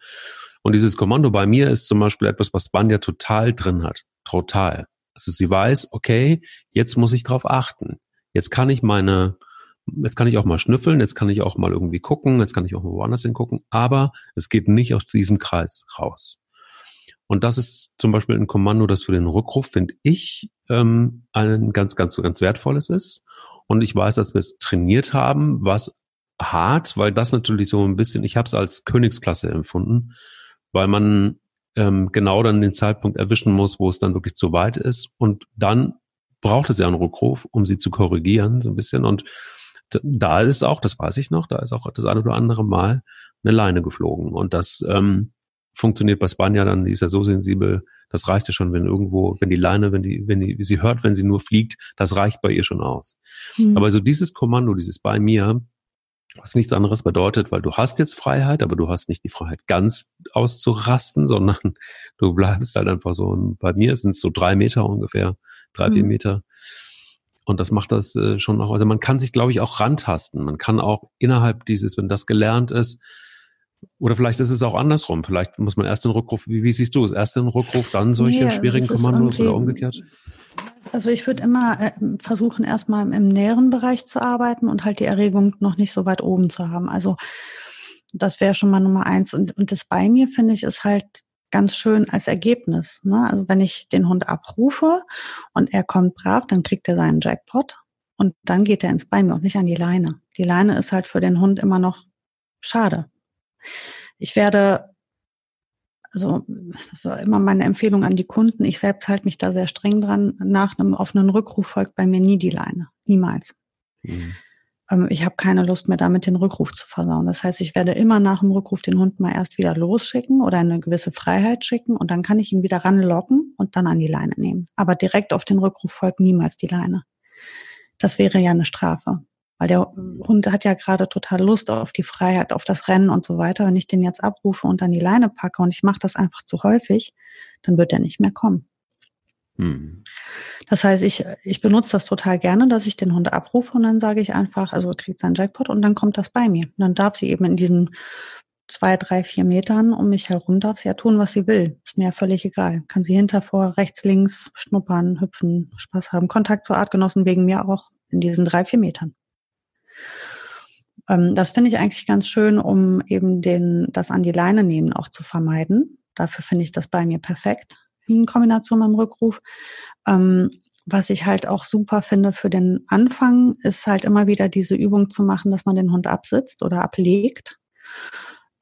Und dieses Kommando bei mir ist zum Beispiel etwas, was Banja total drin hat. Total. Also sie weiß, okay, jetzt muss ich drauf achten. Jetzt kann ich meine, jetzt kann ich auch mal schnüffeln, jetzt kann ich auch mal irgendwie gucken, jetzt kann ich auch mal woanders hingucken, aber es geht nicht aus diesem Kreis raus. Und das ist zum Beispiel ein Kommando, das für den Rückruf, finde ich, ähm, ein ganz, ganz, ganz wertvolles ist. Und ich weiß, dass wir es trainiert haben, was hart, weil das natürlich so ein bisschen, ich habe es als Königsklasse empfunden, weil man ähm, genau dann den Zeitpunkt erwischen muss, wo es dann wirklich zu weit ist. Und dann braucht es ja einen Rückruf, um sie zu korrigieren, so ein bisschen. Und da ist auch, das weiß ich noch, da ist auch das eine oder andere Mal eine Leine geflogen. Und das ähm, funktioniert bei Spanja dann, die ist ja so sensibel, das reicht ja schon, wenn irgendwo, wenn die Leine, wenn die, wenn die, wie sie hört, wenn sie nur fliegt, das reicht bei ihr schon aus. Mhm. Aber so dieses Kommando, dieses bei mir, was nichts anderes bedeutet, weil du hast jetzt Freiheit, aber du hast nicht die Freiheit ganz auszurasten, sondern [laughs] du bleibst halt einfach so. Bei mir sind es so drei Meter ungefähr, drei, mhm. vier Meter. Und das macht das äh, schon auch, also man kann sich, glaube ich, auch rantasten. Man kann auch innerhalb dieses, wenn das gelernt ist, oder vielleicht ist es auch andersrum. Vielleicht muss man erst den Rückruf, wie, wie siehst du es? Erst den Rückruf, dann solche nee, schwierigen Kommandos oder umgekehrt? Also ich würde immer äh, versuchen, erstmal im näheren Bereich zu arbeiten und halt die Erregung noch nicht so weit oben zu haben. Also das wäre schon mal Nummer eins. Und, und das bei mir, finde ich, ist halt ganz schön als Ergebnis. Ne? Also wenn ich den Hund abrufe und er kommt brav, dann kriegt er seinen Jackpot und dann geht er ins Bei mir und nicht an die Leine. Die Leine ist halt für den Hund immer noch schade. Ich werde also das war immer meine Empfehlung an die Kunden. Ich selbst halte mich da sehr streng dran. Nach einem offenen Rückruf folgt bei mir nie die Leine. Niemals. Mhm. Ähm, ich habe keine Lust mehr damit, den Rückruf zu versauen. Das heißt, ich werde immer nach dem Rückruf den Hund mal erst wieder losschicken oder eine gewisse Freiheit schicken und dann kann ich ihn wieder ranlocken und dann an die Leine nehmen. Aber direkt auf den Rückruf folgt niemals die Leine. Das wäre ja eine Strafe. Weil der Hund hat ja gerade total Lust auf die Freiheit, auf das Rennen und so weiter. Wenn ich den jetzt abrufe und an die Leine packe und ich mache das einfach zu häufig, dann wird er nicht mehr kommen. Hm. Das heißt, ich, ich benutze das total gerne, dass ich den Hund abrufe und dann sage ich einfach, also kriegt sein Jackpot und dann kommt das bei mir. Und dann darf sie eben in diesen zwei, drei, vier Metern um mich herum, darf sie ja tun, was sie will. Ist mir ja völlig egal. Kann sie hinter, vor, rechts, links schnuppern, hüpfen, Spaß haben. Kontakt zur Artgenossen wegen mir auch in diesen drei, vier Metern. Ähm, das finde ich eigentlich ganz schön, um eben den, das an die Leine nehmen auch zu vermeiden. Dafür finde ich das bei mir perfekt in Kombination mit dem Rückruf. Ähm, was ich halt auch super finde für den Anfang, ist halt immer wieder diese Übung zu machen, dass man den Hund absitzt oder ablegt.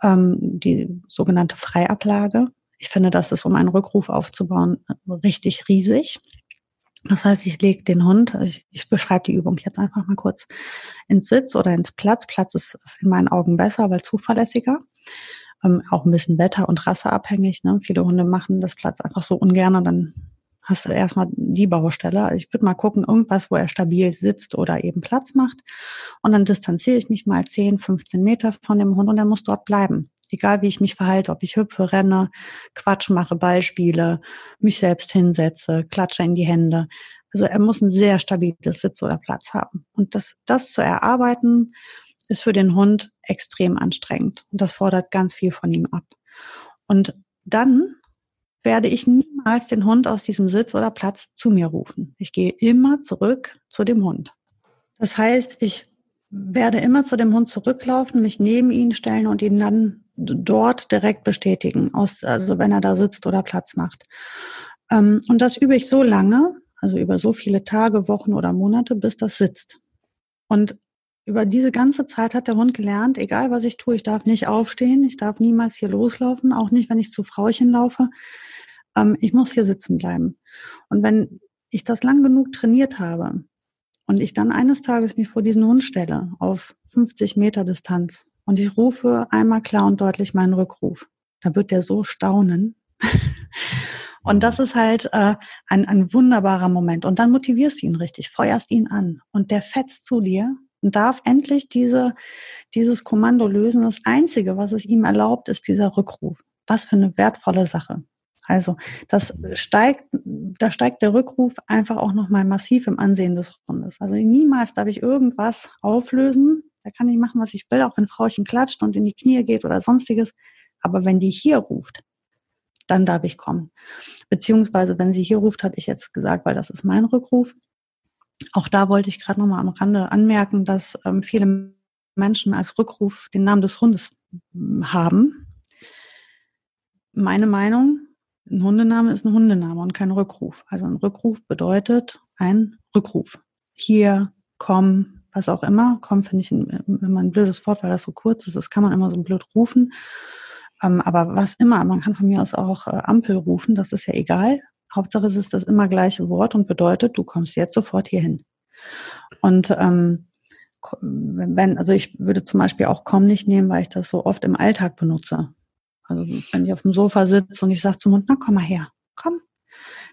Ähm, die sogenannte Freiablage. Ich finde, das ist, um einen Rückruf aufzubauen, richtig riesig. Das heißt, ich lege den Hund, ich, ich beschreibe die Übung jetzt einfach mal kurz, ins Sitz oder ins Platz. Platz ist in meinen Augen besser, weil zuverlässiger. Ähm, auch ein bisschen Wetter- und Rasseabhängig. Ne? Viele Hunde machen das Platz einfach so ungern, dann hast du erstmal die Baustelle. Ich würde mal gucken, irgendwas, wo er stabil sitzt oder eben Platz macht. Und dann distanziere ich mich mal 10, 15 Meter von dem Hund und er muss dort bleiben egal wie ich mich verhalte, ob ich hüpfe, renne, Quatsch mache, Ball spiele, mich selbst hinsetze, klatsche in die Hände. Also er muss ein sehr stabiles Sitz oder Platz haben. Und das, das zu erarbeiten, ist für den Hund extrem anstrengend. Und das fordert ganz viel von ihm ab. Und dann werde ich niemals den Hund aus diesem Sitz oder Platz zu mir rufen. Ich gehe immer zurück zu dem Hund. Das heißt, ich werde immer zu dem Hund zurücklaufen, mich neben ihn stellen und ihn dann dort direkt bestätigen, aus, also wenn er da sitzt oder Platz macht. Ähm, und das übe ich so lange, also über so viele Tage, Wochen oder Monate, bis das sitzt. Und über diese ganze Zeit hat der Hund gelernt, egal was ich tue, ich darf nicht aufstehen, ich darf niemals hier loslaufen, auch nicht, wenn ich zu Frauchen laufe. Ähm, ich muss hier sitzen bleiben. Und wenn ich das lang genug trainiert habe und ich dann eines Tages mich vor diesen Hund stelle, auf 50 Meter Distanz, und ich rufe einmal klar und deutlich meinen Rückruf. Da wird der so staunen. [laughs] und das ist halt äh, ein, ein wunderbarer Moment. Und dann motivierst du ihn richtig, feuerst ihn an und der fetzt zu dir und darf endlich diese, dieses Kommando lösen. Das Einzige, was es ihm erlaubt, ist dieser Rückruf. Was für eine wertvolle Sache. Also das steigt, da steigt der Rückruf einfach auch nochmal massiv im Ansehen des Hundes. Also niemals darf ich irgendwas auflösen, da kann ich machen, was ich will, auch wenn Frauchen klatscht und in die Knie geht oder sonstiges. Aber wenn die hier ruft, dann darf ich kommen. Beziehungsweise, wenn sie hier ruft, habe ich jetzt gesagt, weil das ist mein Rückruf. Auch da wollte ich gerade nochmal am Rande anmerken, dass ähm, viele Menschen als Rückruf den Namen des Hundes hm, haben. Meine Meinung, ein Hundename ist ein Hundename und kein Rückruf. Also ein Rückruf bedeutet ein Rückruf. Hier, komm, was auch immer. Komm, finde ich immer ein blödes Wort, weil das so kurz ist. Das kann man immer so blöd rufen. Ähm, aber was immer, man kann von mir aus auch äh, Ampel rufen, das ist ja egal. Hauptsache es ist das immer gleiche Wort und bedeutet, du kommst jetzt sofort hierhin. Und ähm, wenn, also ich würde zum Beispiel auch komm nicht nehmen, weil ich das so oft im Alltag benutze. Also wenn ich auf dem Sofa sitze und ich sage zum Hund, na komm mal her, komm,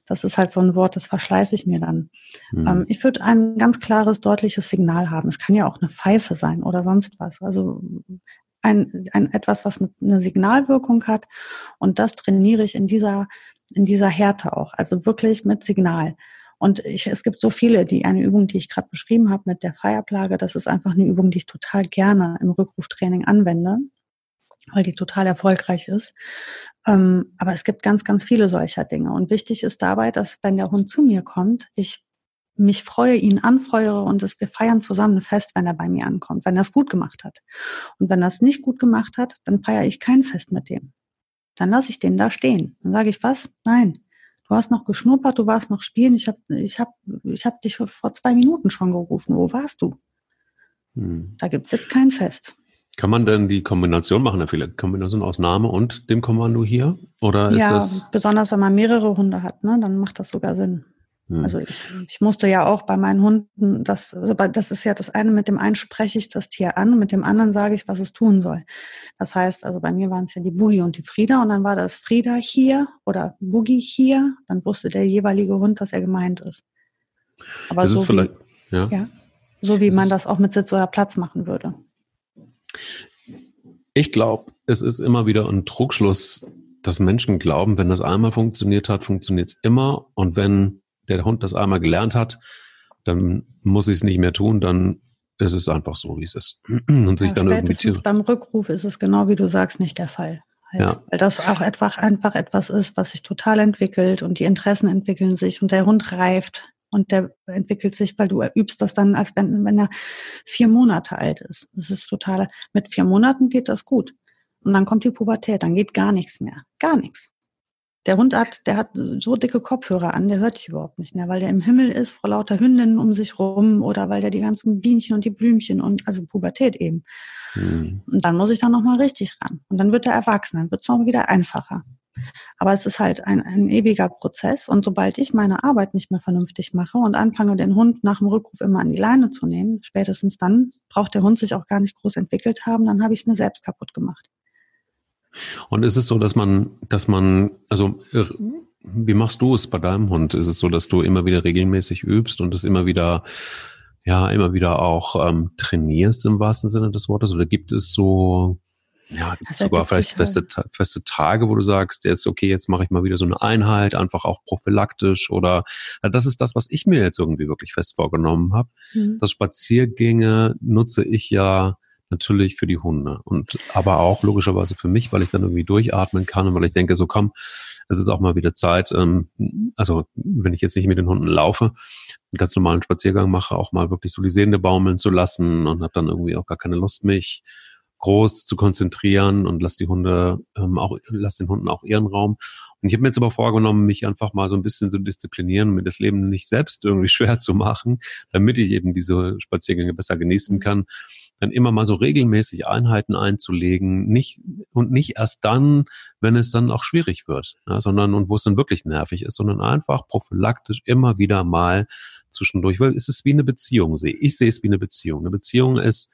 das ist halt so ein Wort, das verschleiße ich mir dann. Mhm. Ähm, ich würde ein ganz klares, deutliches Signal haben. Es kann ja auch eine Pfeife sein oder sonst was. Also ein, ein etwas, was mit einer Signalwirkung hat. Und das trainiere ich in dieser, in dieser Härte auch. Also wirklich mit Signal. Und ich, es gibt so viele, die eine Übung, die ich gerade beschrieben habe mit der Freiablage, das ist einfach eine Übung, die ich total gerne im Rückruftraining anwende weil die total erfolgreich ist. Ähm, aber es gibt ganz, ganz viele solcher Dinge. Und wichtig ist dabei, dass wenn der Hund zu mir kommt, ich mich freue, ihn anfeuere und es, wir feiern zusammen ein Fest, wenn er bei mir ankommt, wenn er es gut gemacht hat. Und wenn er es nicht gut gemacht hat, dann feiere ich kein Fest mit dem. Dann lasse ich den da stehen. Dann sage ich, was? Nein. Du hast noch geschnuppert, du warst noch spielen. Ich habe ich hab, ich hab dich vor zwei Minuten schon gerufen. Wo warst du? Hm. Da gibt's jetzt kein Fest. Kann man denn die Kombination machen, Herr Viele? Kombination aus Name und dem Kommando hier? Oder ist ja, das? besonders wenn man mehrere Hunde hat, ne, dann macht das sogar Sinn. Hm. Also ich, ich musste ja auch bei meinen Hunden, das, also das ist ja das eine, mit dem einen spreche ich das Tier an und mit dem anderen sage ich, was es tun soll. Das heißt, also bei mir waren es ja die Boogie und die Frieda und dann war das Frieda hier oder Boogie hier, dann wusste der jeweilige Hund, dass er gemeint ist. Aber das so ist vielleicht, wie, ja. ja. So wie man das auch mit Sitz oder Platz machen würde. Ich glaube, es ist immer wieder ein Trugschluss, dass Menschen glauben, wenn das einmal funktioniert hat, funktioniert es immer. Und wenn der Hund das einmal gelernt hat, dann muss ich es nicht mehr tun, dann ist es einfach so, wie es ist. Und sich ja, dann irgendwie beim Rückruf ist es genau wie du sagst nicht der Fall. Halt. Ja. Weil das auch einfach, einfach etwas ist, was sich total entwickelt und die Interessen entwickeln sich und der Hund reift und der entwickelt sich, weil du übst das dann, als wenn, wenn er vier Monate alt ist. Das ist total, mit vier Monaten geht das gut. Und dann kommt die Pubertät, dann geht gar nichts mehr. Gar nichts. Der Hund hat, der hat so dicke Kopfhörer an, der hört dich überhaupt nicht mehr, weil der im Himmel ist vor lauter Hündinnen um sich rum oder weil der die ganzen Bienchen und die Blümchen und also Pubertät eben. Mhm. Und dann muss ich da nochmal richtig ran. Und dann wird er erwachsen, dann wird es noch wieder einfacher. Aber es ist halt ein, ein ewiger Prozess. Und sobald ich meine Arbeit nicht mehr vernünftig mache und anfange, den Hund nach dem Rückruf immer an die Leine zu nehmen, spätestens dann braucht der Hund sich auch gar nicht groß entwickelt haben, dann habe ich es mir selbst kaputt gemacht. Und ist es so, dass man, dass man, also äh, wie machst du es bei deinem Hund? Ist es so, dass du immer wieder regelmäßig übst und es immer wieder, ja, immer wieder auch ähm, trainierst im wahrsten Sinne des Wortes? Oder gibt es so, ja, es sogar vielleicht feste, feste Tage, wo du sagst, jetzt okay, jetzt mache ich mal wieder so eine Einheit, einfach auch prophylaktisch oder das ist das, was ich mir jetzt irgendwie wirklich fest vorgenommen habe. Mhm. Das Spaziergänge nutze ich ja natürlich für die Hunde und aber auch logischerweise für mich, weil ich dann irgendwie durchatmen kann und weil ich denke, so komm, es ist auch mal wieder Zeit, ähm, also wenn ich jetzt nicht mit den Hunden laufe, einen ganz normalen Spaziergang mache, auch mal wirklich so die Sehende baumeln zu lassen und habe dann irgendwie auch gar keine Lust, mich groß zu konzentrieren und lass die Hunde ähm, auch, lass den Hunden auch ihren Raum. Und ich habe mir jetzt aber vorgenommen, mich einfach mal so ein bisschen zu disziplinieren, mir das Leben nicht selbst irgendwie [laughs] schwer zu machen, damit ich eben diese Spaziergänge besser genießen kann dann immer mal so regelmäßig Einheiten einzulegen, nicht und nicht erst dann, wenn es dann auch schwierig wird, ja, sondern und wo es dann wirklich nervig ist, sondern einfach prophylaktisch immer wieder mal zwischendurch, weil es ist wie eine Beziehung, sehe ich sehe es wie eine Beziehung. Eine Beziehung ist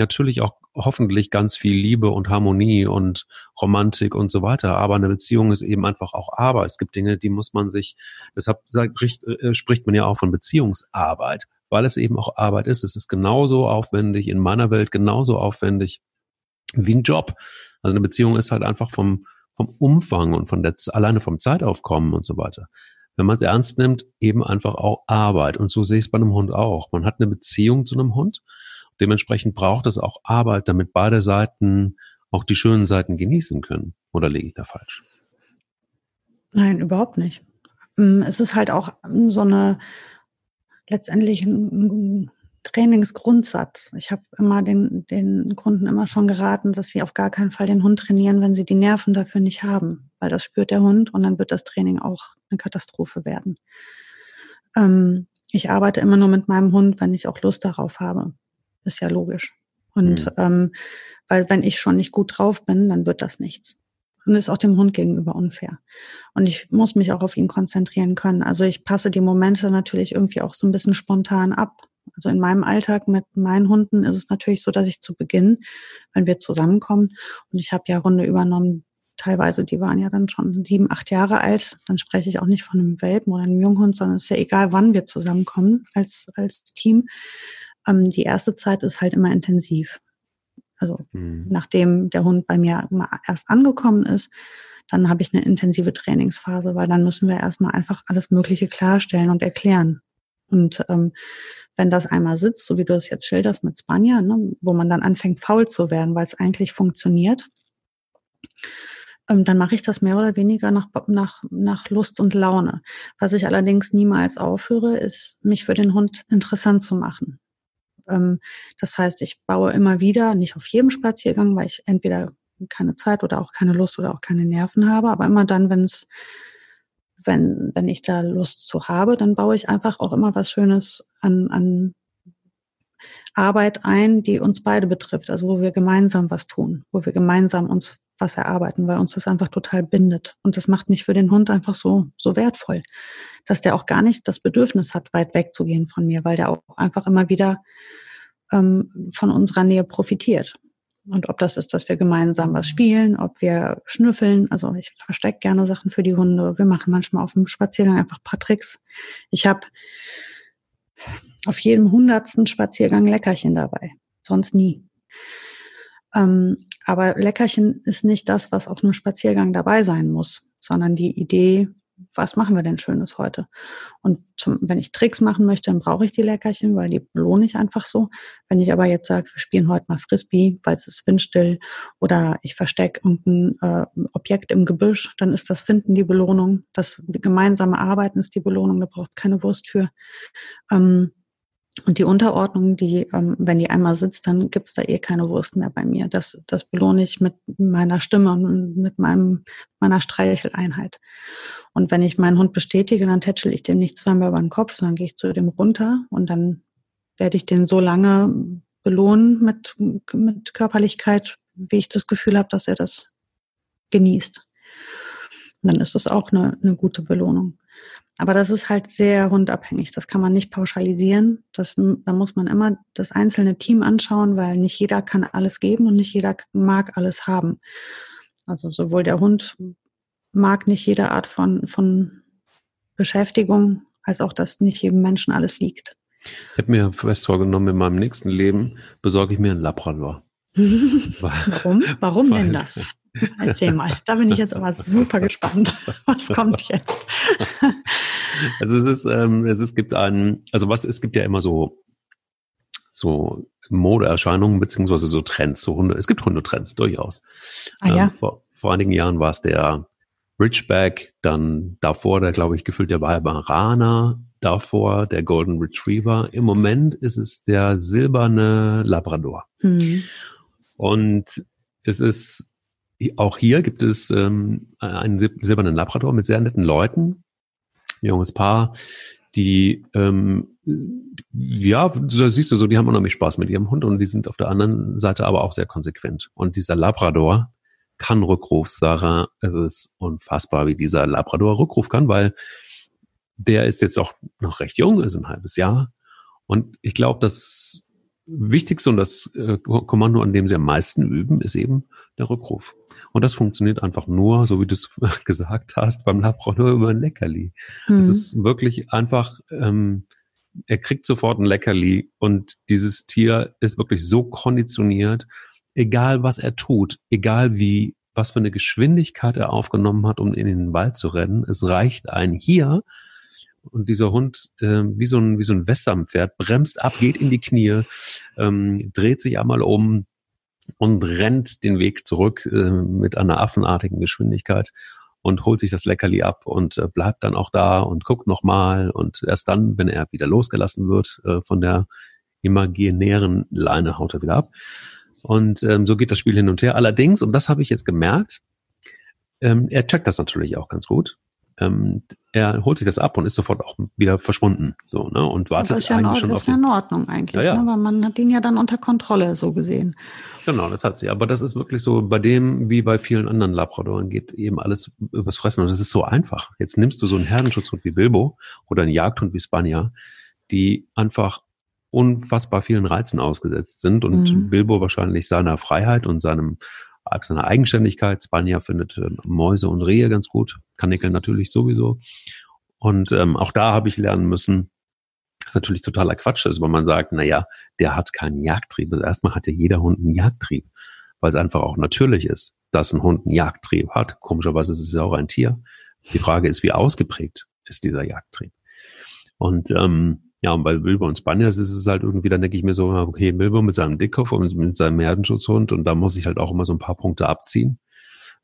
natürlich auch hoffentlich ganz viel Liebe und Harmonie und Romantik und so weiter. Aber eine Beziehung ist eben einfach auch Arbeit. Es gibt Dinge, die muss man sich, deshalb sagt, äh, spricht man ja auch von Beziehungsarbeit weil es eben auch Arbeit ist. Es ist genauso aufwendig, in meiner Welt genauso aufwendig wie ein Job. Also eine Beziehung ist halt einfach vom, vom Umfang und von der, alleine vom Zeitaufkommen und so weiter. Wenn man es ernst nimmt, eben einfach auch Arbeit. Und so sehe ich es bei einem Hund auch. Man hat eine Beziehung zu einem Hund. Dementsprechend braucht es auch Arbeit, damit beide Seiten auch die schönen Seiten genießen können. Oder lege ich da falsch? Nein, überhaupt nicht. Mm, es ist halt auch so eine, letztendlich ein, Trainingsgrundsatz. Ich habe immer den, den Kunden immer schon geraten, dass sie auf gar keinen Fall den Hund trainieren, wenn sie die Nerven dafür nicht haben, weil das spürt der Hund und dann wird das Training auch eine Katastrophe werden. Ähm, ich arbeite immer nur mit meinem Hund, wenn ich auch Lust darauf habe. Ist ja logisch. Und mhm. ähm, weil wenn ich schon nicht gut drauf bin, dann wird das nichts und ist auch dem Hund gegenüber unfair. Und ich muss mich auch auf ihn konzentrieren können. Also ich passe die Momente natürlich irgendwie auch so ein bisschen spontan ab. Also in meinem Alltag mit meinen Hunden ist es natürlich so, dass ich zu Beginn, wenn wir zusammenkommen, und ich habe ja Hunde übernommen, teilweise, die waren ja dann schon sieben, acht Jahre alt, dann spreche ich auch nicht von einem Welpen oder einem Junghund, sondern es ist ja egal, wann wir zusammenkommen als, als Team. Ähm, die erste Zeit ist halt immer intensiv. Also mhm. nachdem der Hund bei mir erst angekommen ist, dann habe ich eine intensive Trainingsphase, weil dann müssen wir erstmal einfach alles Mögliche klarstellen und erklären. Und ähm, wenn das einmal sitzt, so wie du es jetzt schilderst mit Spanier, ne, wo man dann anfängt faul zu werden, weil es eigentlich funktioniert, ähm, dann mache ich das mehr oder weniger nach, nach, nach Lust und Laune. Was ich allerdings niemals aufhöre, ist, mich für den Hund interessant zu machen. Ähm, das heißt, ich baue immer wieder, nicht auf jedem Spaziergang, weil ich entweder keine Zeit oder auch keine Lust oder auch keine Nerven habe, aber immer dann, wenn es wenn, wenn ich da Lust zu habe, dann baue ich einfach auch immer was Schönes an, an, Arbeit ein, die uns beide betrifft, also wo wir gemeinsam was tun, wo wir gemeinsam uns was erarbeiten, weil uns das einfach total bindet. Und das macht mich für den Hund einfach so, so wertvoll, dass der auch gar nicht das Bedürfnis hat, weit wegzugehen von mir, weil der auch einfach immer wieder ähm, von unserer Nähe profitiert. Und ob das ist, dass wir gemeinsam was spielen, ob wir schnüffeln. Also ich verstecke gerne Sachen für die Hunde. Wir machen manchmal auf dem Spaziergang einfach ein paar Tricks. Ich habe auf jedem hundertsten Spaziergang Leckerchen dabei. Sonst nie. Ähm, aber Leckerchen ist nicht das, was auf einem Spaziergang dabei sein muss, sondern die Idee, was machen wir denn Schönes heute? Und zum, wenn ich Tricks machen möchte, dann brauche ich die Leckerchen, weil die belohne ich einfach so. Wenn ich aber jetzt sage, wir spielen heute mal Frisbee, weil es ist windstill oder ich verstecke irgendein äh, Objekt im Gebüsch, dann ist das Finden die Belohnung. Das gemeinsame Arbeiten ist die Belohnung, da braucht es keine Wurst für. Ähm, und die Unterordnung, die, ähm, wenn die einmal sitzt, dann gibt's da eh keine Wurst mehr bei mir. Das, das belohne ich mit meiner Stimme und mit meinem, meiner Streicheleinheit. Und wenn ich meinen Hund bestätige, dann tätschel ich dem nicht zweimal über den Kopf, sondern gehe ich zu dem runter und dann werde ich den so lange belohnen mit, mit Körperlichkeit, wie ich das Gefühl habe, dass er das genießt. Und dann ist das auch eine, eine gute Belohnung. Aber das ist halt sehr hundabhängig. Das kann man nicht pauschalisieren. Das, da muss man immer das einzelne Team anschauen, weil nicht jeder kann alles geben und nicht jeder mag alles haben. Also sowohl der Hund mag nicht jede Art von, von Beschäftigung, als auch, dass nicht jedem Menschen alles liegt. Ich habe mir fest vorgenommen, in meinem nächsten Leben besorge ich mir einen Labrador. [laughs] Warum? Warum [laughs] denn das? Erzähl mal. Da bin ich jetzt aber super gespannt. [laughs] Was kommt jetzt? Also es ist, ähm, es ist, gibt einen, also was, es gibt ja immer so, so Modeerscheinungen beziehungsweise so Trends, so Hunde. Es gibt Hundetrends durchaus. Ah, ja. ähm, vor, vor einigen Jahren war es der Ridgeback, dann davor der, glaube ich, gefühlt der Weibaraner, davor der Golden Retriever. Im Moment ist es der silberne Labrador. Mhm. Und es ist, auch hier gibt es ähm, einen silbernen Labrador mit sehr netten Leuten, junges Paar, die, ähm, ja, da siehst du so, die haben unheimlich Spaß mit ihrem Hund und die sind auf der anderen Seite aber auch sehr konsequent. Und dieser Labrador kann Rückruf, Sarah, es ist unfassbar, wie dieser Labrador Rückruf kann, weil der ist jetzt auch noch recht jung, ist ein halbes Jahr. Und ich glaube, das Wichtigste und das äh, Kommando, an dem sie am meisten üben, ist eben der Rückruf. Und das funktioniert einfach nur, so wie du es [laughs] gesagt hast, beim Labrador über ein Leckerli. Mhm. Es ist wirklich einfach, ähm, er kriegt sofort ein Leckerli und dieses Tier ist wirklich so konditioniert, egal was er tut, egal wie, was für eine Geschwindigkeit er aufgenommen hat, um in den Wald zu rennen, es reicht ein hier und dieser Hund, äh, wie so ein, wie so ein Westernpferd, bremst ab, geht in die Knie, ähm, dreht sich einmal um, und rennt den Weg zurück äh, mit einer affenartigen Geschwindigkeit und holt sich das Leckerli ab und äh, bleibt dann auch da und guckt nochmal und erst dann, wenn er wieder losgelassen wird äh, von der imaginären Leine, haut er wieder ab. Und ähm, so geht das Spiel hin und her. Allerdings, und das habe ich jetzt gemerkt, ähm, er checkt das natürlich auch ganz gut ähm, er holt sich das ab und ist sofort auch wieder verschwunden. So, ne? Und wartet das ist ja eigentlich schon auf. Das ist ja in Ordnung eigentlich, ja, ja. Ne? weil man hat ihn ja dann unter Kontrolle so gesehen. Genau, das hat sie. Aber das ist wirklich so, bei dem, wie bei vielen anderen Labradoren, geht eben alles übers Fressen. Und das ist so einfach. Jetzt nimmst du so einen Herdenschutzhund wie Bilbo oder einen Jagdhund wie Spanier, die einfach unfassbar vielen Reizen ausgesetzt sind und mhm. Bilbo wahrscheinlich seiner Freiheit und seinem seiner Eigenständigkeit. Spanier findet äh, Mäuse und Rehe ganz gut, Kanickel natürlich sowieso. Und ähm, auch da habe ich lernen müssen, was natürlich totaler Quatsch ist, weil man sagt, na der hat keinen Jagdtrieb. Also erstmal hat ja jeder Hund einen Jagdtrieb, weil es einfach auch natürlich ist, dass ein Hund einen Jagdtrieb hat. Komischerweise ist es ja auch ein Tier. Die Frage ist, wie ausgeprägt ist dieser Jagdtrieb? Und ähm, ja, und bei Bilbo und Spaniers ist es halt irgendwie, dann denke ich mir so, okay, Bilbo mit seinem Dickkopf und mit seinem Herdenschutzhund und da muss ich halt auch immer so ein paar Punkte abziehen.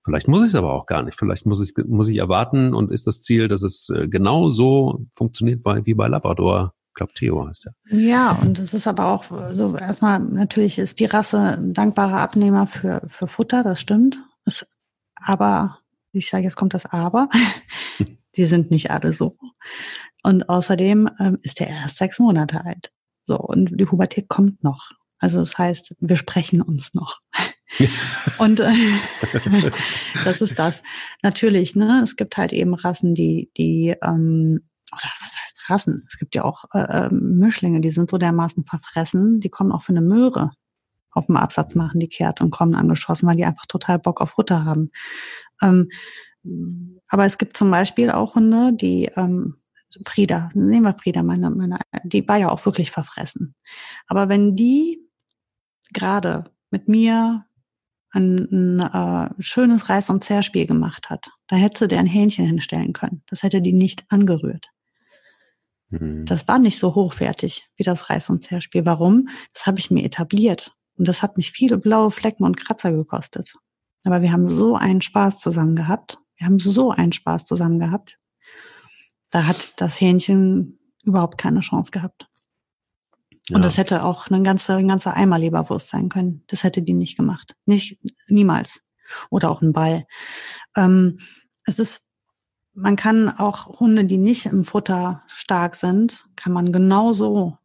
Vielleicht muss ich es aber auch gar nicht. Vielleicht muss ich, muss ich erwarten und ist das Ziel, dass es äh, genau so funktioniert wie bei Labrador. Ich glaube, Theo heißt er. Ja, und es ist aber auch so, erstmal natürlich ist die Rasse ein dankbarer Abnehmer für, für Futter, das stimmt. Es, aber, ich sage, jetzt kommt das Aber, [laughs] die sind nicht alle so. Und außerdem ähm, ist er erst sechs Monate alt. So, und die Pubertät kommt noch. Also das heißt, wir sprechen uns noch. [laughs] und äh, [laughs] das ist das. Natürlich, ne, es gibt halt eben Rassen, die, die, ähm, oder was heißt Rassen? Es gibt ja auch äh, ähm, Mischlinge, die sind so dermaßen verfressen, die kommen auch für eine Möhre auf dem Absatz machen, die kehrt und kommen angeschossen, weil die einfach total Bock auf Futter haben. Ähm, aber es gibt zum Beispiel auch Hunde, die ähm, Frieda, nehmen wir Frieda, meine, meine, die war ja auch wirklich verfressen. Aber wenn die gerade mit mir ein, ein äh, schönes Reiß- und Zerspiel gemacht hat, da hätte sie der ein Hähnchen hinstellen können. Das hätte die nicht angerührt. Mhm. Das war nicht so hochwertig wie das Reiß- und Zerspiel. Warum? Das habe ich mir etabliert. Und das hat mich viele blaue Flecken und Kratzer gekostet. Aber wir haben so einen Spaß zusammen gehabt. Wir haben so einen Spaß zusammen gehabt. Da hat das Hähnchen überhaupt keine Chance gehabt. Und ja. das hätte auch ein ganzer, ein ganzer Eimer Leberwurst sein können. Das hätte die nicht gemacht. Nicht, niemals. Oder auch ein Ball. Ähm, es ist, man kann auch Hunde, die nicht im Futter stark sind, kann man genauso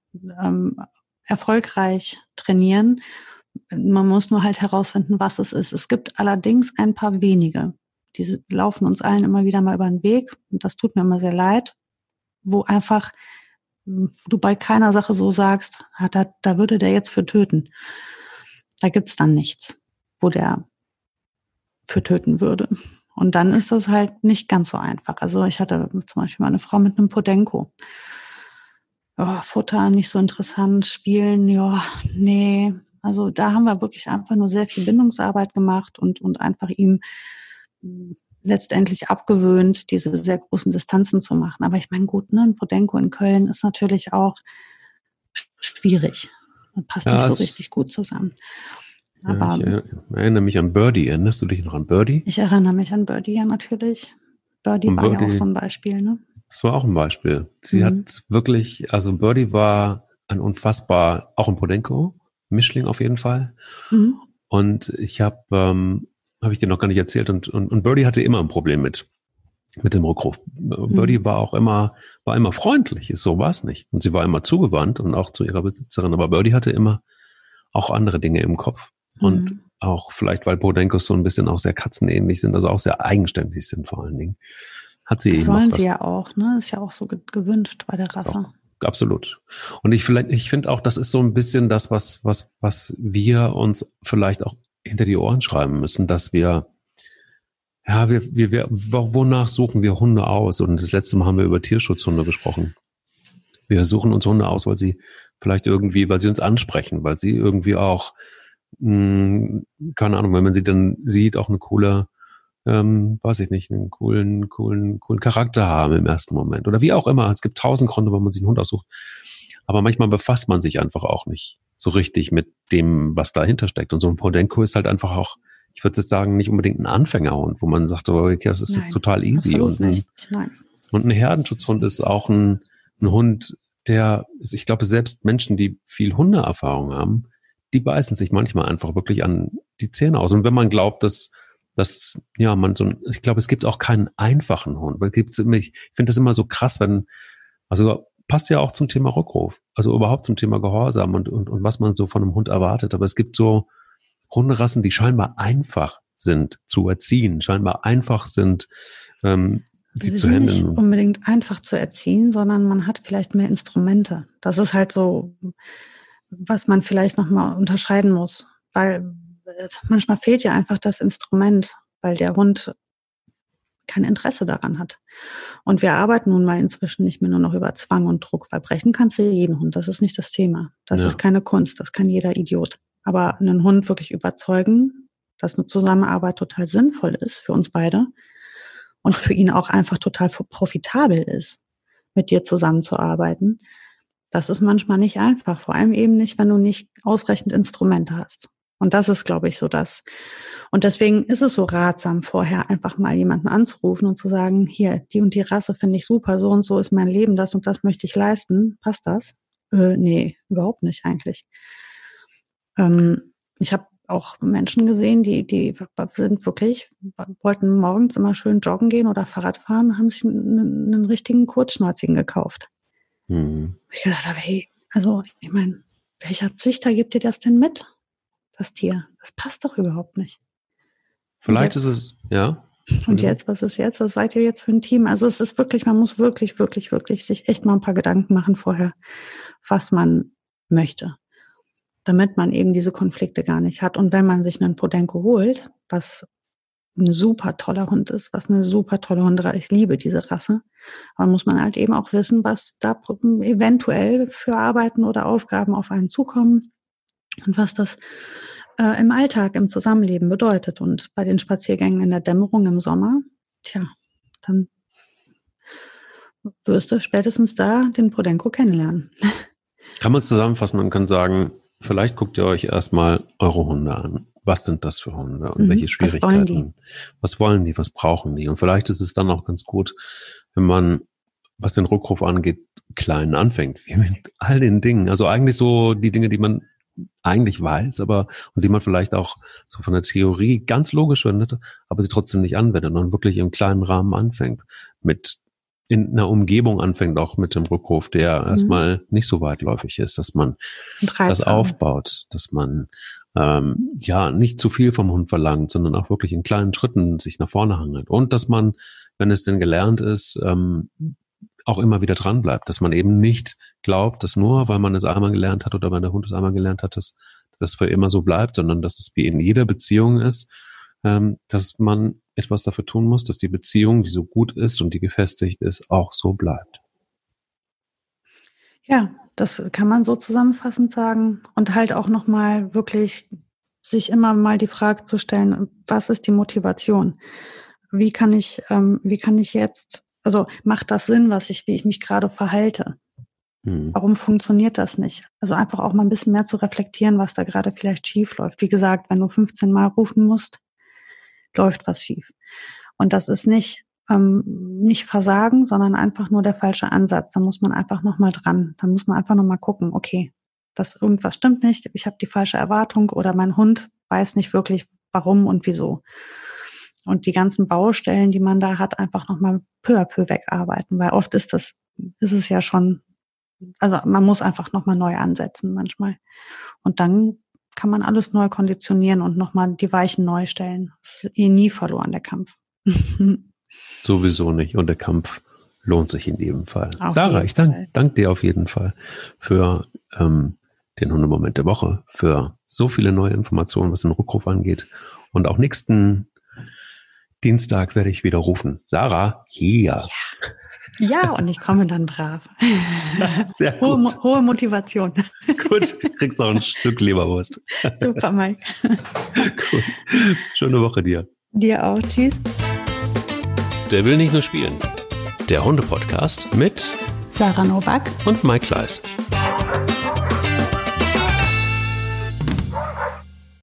ähm, erfolgreich trainieren. Man muss nur halt herausfinden, was es ist. Es gibt allerdings ein paar wenige. Die laufen uns allen immer wieder mal über den Weg. Und das tut mir immer sehr leid, wo einfach du bei keiner Sache so sagst, ah, da, da würde der jetzt für töten. Da gibt's dann nichts, wo der für töten würde. Und dann ist das halt nicht ganz so einfach. Also ich hatte zum Beispiel mal eine Frau mit einem Podenko. Oh, Futter nicht so interessant, Spielen, ja, nee. Also da haben wir wirklich einfach nur sehr viel Bindungsarbeit gemacht und, und einfach ihm letztendlich abgewöhnt, diese sehr großen Distanzen zu machen. Aber ich meine, gut, ne, ein Podenko in Köln ist natürlich auch schwierig. Das passt ja, nicht so richtig gut zusammen. Aber, ja, ich erinnere mich an Birdie. Erinnerst du dich noch an Birdie? Ich erinnere mich an Birdie, ja, natürlich. Birdie und war Birdie, ja auch so ein Beispiel, ne? Das war auch ein Beispiel. Sie mhm. hat wirklich, also Birdie war ein unfassbar, auch ein Podenko, Mischling auf jeden Fall. Mhm. Und ich habe ähm, habe ich dir noch gar nicht erzählt. Und, und, und Birdie hatte immer ein Problem mit, mit dem Rückruf. Birdie mhm. war auch immer, war immer freundlich, ist so war es nicht. Und sie war immer zugewandt und auch zu ihrer Besitzerin. Aber Birdie hatte immer auch andere Dinge im Kopf. Mhm. Und auch vielleicht, weil Podenkos so ein bisschen auch sehr katzenähnlich sind, also auch sehr eigenständig sind vor allen Dingen. Hat sie das wollen sie ja auch, ne? Ist ja auch so gewünscht bei der Rasse. So absolut. Und ich vielleicht, ich finde auch, das ist so ein bisschen das, was, was, was wir uns vielleicht auch hinter die Ohren schreiben müssen, dass wir, ja, wir, wir, wir, wonach suchen wir Hunde aus? Und das letzte Mal haben wir über Tierschutzhunde gesprochen. Wir suchen uns Hunde aus, weil sie vielleicht irgendwie, weil sie uns ansprechen, weil sie irgendwie auch, mh, hm, keine Ahnung, wenn man sie dann sieht, auch eine coole, ähm, weiß ich nicht, einen coolen, coolen, coolen Charakter haben im ersten Moment. Oder wie auch immer. Es gibt tausend Gründe, warum man sich einen Hund aussucht. Aber manchmal befasst man sich einfach auch nicht so richtig mit dem, was dahinter steckt. Und so ein Podenko ist halt einfach auch, ich würde jetzt sagen, nicht unbedingt ein Anfängerhund, wo man sagt, oh, okay, das ist Nein, total easy. Und ein, und ein Herdenschutzhund ist auch ein, ein Hund, der, ich glaube, selbst Menschen, die viel Hundeerfahrung haben, die beißen sich manchmal einfach wirklich an die Zähne aus. Und wenn man glaubt, dass, dass, ja, man so, ich glaube, es gibt auch keinen einfachen Hund. Weil gibt's, ich finde das immer so krass, wenn, also passt ja auch zum Thema Rückruf, also überhaupt zum Thema Gehorsam und, und, und was man so von einem Hund erwartet. Aber es gibt so Hunderassen, die scheinbar einfach sind zu erziehen, scheinbar einfach sind, ähm, sie, sie zu handeln. Nicht unbedingt einfach zu erziehen, sondern man hat vielleicht mehr Instrumente. Das ist halt so, was man vielleicht nochmal unterscheiden muss, weil äh, manchmal fehlt ja einfach das Instrument, weil der Hund kein Interesse daran hat. Und wir arbeiten nun mal inzwischen nicht mehr nur noch über Zwang und Druck, weil brechen kannst du jeden Hund. Das ist nicht das Thema. Das ja. ist keine Kunst. Das kann jeder Idiot. Aber einen Hund wirklich überzeugen, dass eine Zusammenarbeit total sinnvoll ist für uns beide und für ihn auch einfach total profitabel ist, mit dir zusammenzuarbeiten. Das ist manchmal nicht einfach. Vor allem eben nicht, wenn du nicht ausreichend Instrumente hast. Und das ist, glaube ich, so das. Und deswegen ist es so ratsam, vorher einfach mal jemanden anzurufen und zu sagen, hier, die und die Rasse finde ich super, so und so ist mein Leben, das und das möchte ich leisten. Passt das? Äh, nee, überhaupt nicht eigentlich. Ähm, ich habe auch Menschen gesehen, die, die sind wirklich, wollten morgens immer schön joggen gehen oder Fahrrad fahren, haben sich einen, einen richtigen Kurzschnäuzigen gekauft. Mhm. Ich gedacht habe, hey, Also, ich meine, welcher Züchter gibt dir das denn mit? Das Tier. Das passt doch überhaupt nicht. Vielleicht ist es, ja. Und jetzt, was ist jetzt? Was seid ihr jetzt für ein Team? Also es ist wirklich, man muss wirklich, wirklich, wirklich sich echt mal ein paar Gedanken machen vorher, was man möchte, damit man eben diese Konflikte gar nicht hat. Und wenn man sich einen Podenko holt, was ein super toller Hund ist, was eine super tolle Hunde, ich liebe diese Rasse, aber muss man halt eben auch wissen, was da eventuell für Arbeiten oder Aufgaben auf einen zukommen und was das äh, im Alltag, im Zusammenleben bedeutet. Und bei den Spaziergängen in der Dämmerung im Sommer, tja, dann wirst du spätestens da den Podenko kennenlernen. [laughs] Kann man es zusammenfassen? Man kann sagen, vielleicht guckt ihr euch erstmal eure Hunde an. Was sind das für Hunde und mhm, welche Schwierigkeiten? Was wollen, was wollen die? Was brauchen die? Und vielleicht ist es dann auch ganz gut, wenn man, was den Rückruf angeht, klein anfängt, wie mit all den Dingen. Also eigentlich so die Dinge, die man eigentlich weiß, aber und die man vielleicht auch so von der Theorie ganz logisch findet, aber sie trotzdem nicht anwendet und wirklich im kleinen Rahmen anfängt, mit in einer Umgebung anfängt, auch mit dem Rückruf, der mhm. erstmal nicht so weitläufig ist, dass man das aufbaut, dass man ähm, ja nicht zu viel vom Hund verlangt, sondern auch wirklich in kleinen Schritten sich nach vorne hangelt und dass man, wenn es denn gelernt ist, ähm, auch immer wieder dran bleibt, dass man eben nicht glaubt, dass nur, weil man es einmal gelernt hat oder weil der Hund es einmal gelernt hat, dass das für immer so bleibt, sondern dass es wie in jeder Beziehung ist, ähm, dass man etwas dafür tun muss, dass die Beziehung, die so gut ist und die gefestigt ist, auch so bleibt. Ja, das kann man so zusammenfassend sagen und halt auch nochmal wirklich sich immer mal die Frage zu stellen, was ist die Motivation? Wie kann ich, ähm, wie kann ich jetzt also macht das Sinn, was ich, wie ich mich gerade verhalte? Mhm. Warum funktioniert das nicht? Also einfach auch mal ein bisschen mehr zu reflektieren, was da gerade vielleicht schief läuft. Wie gesagt, wenn du 15 Mal rufen musst, läuft was schief. Und das ist nicht ähm, nicht Versagen, sondern einfach nur der falsche Ansatz. Da muss man einfach noch mal dran. Da muss man einfach noch mal gucken. Okay, das irgendwas stimmt nicht. Ich habe die falsche Erwartung oder mein Hund weiß nicht wirklich, warum und wieso und die ganzen Baustellen, die man da hat, einfach nochmal peu à peu wegarbeiten, weil oft ist das, ist es ja schon, also man muss einfach nochmal neu ansetzen manchmal. Und dann kann man alles neu konditionieren und nochmal die Weichen neu stellen. Das ist eh nie verloren, der Kampf. [laughs] Sowieso nicht. Und der Kampf lohnt sich in jedem Fall. Auf Sarah, ich danke dank dir auf jeden Fall für ähm, den Hundemoment der Woche, für so viele neue Informationen, was den Rückruf angeht. Und auch nächsten Dienstag werde ich wieder rufen. Sarah, hier. Ja. Ja, und ich komme dann brav. [laughs] Sehr gut. Hohe, hohe Motivation. [laughs] Gut, kriegst auch ein Stück Leberwurst. [laughs] Super, Mike. Gut. Schöne Woche dir. Dir auch. Tschüss. Der will nicht nur spielen. Der Hunde-Podcast mit Sarah Novak und Mike Kleiss.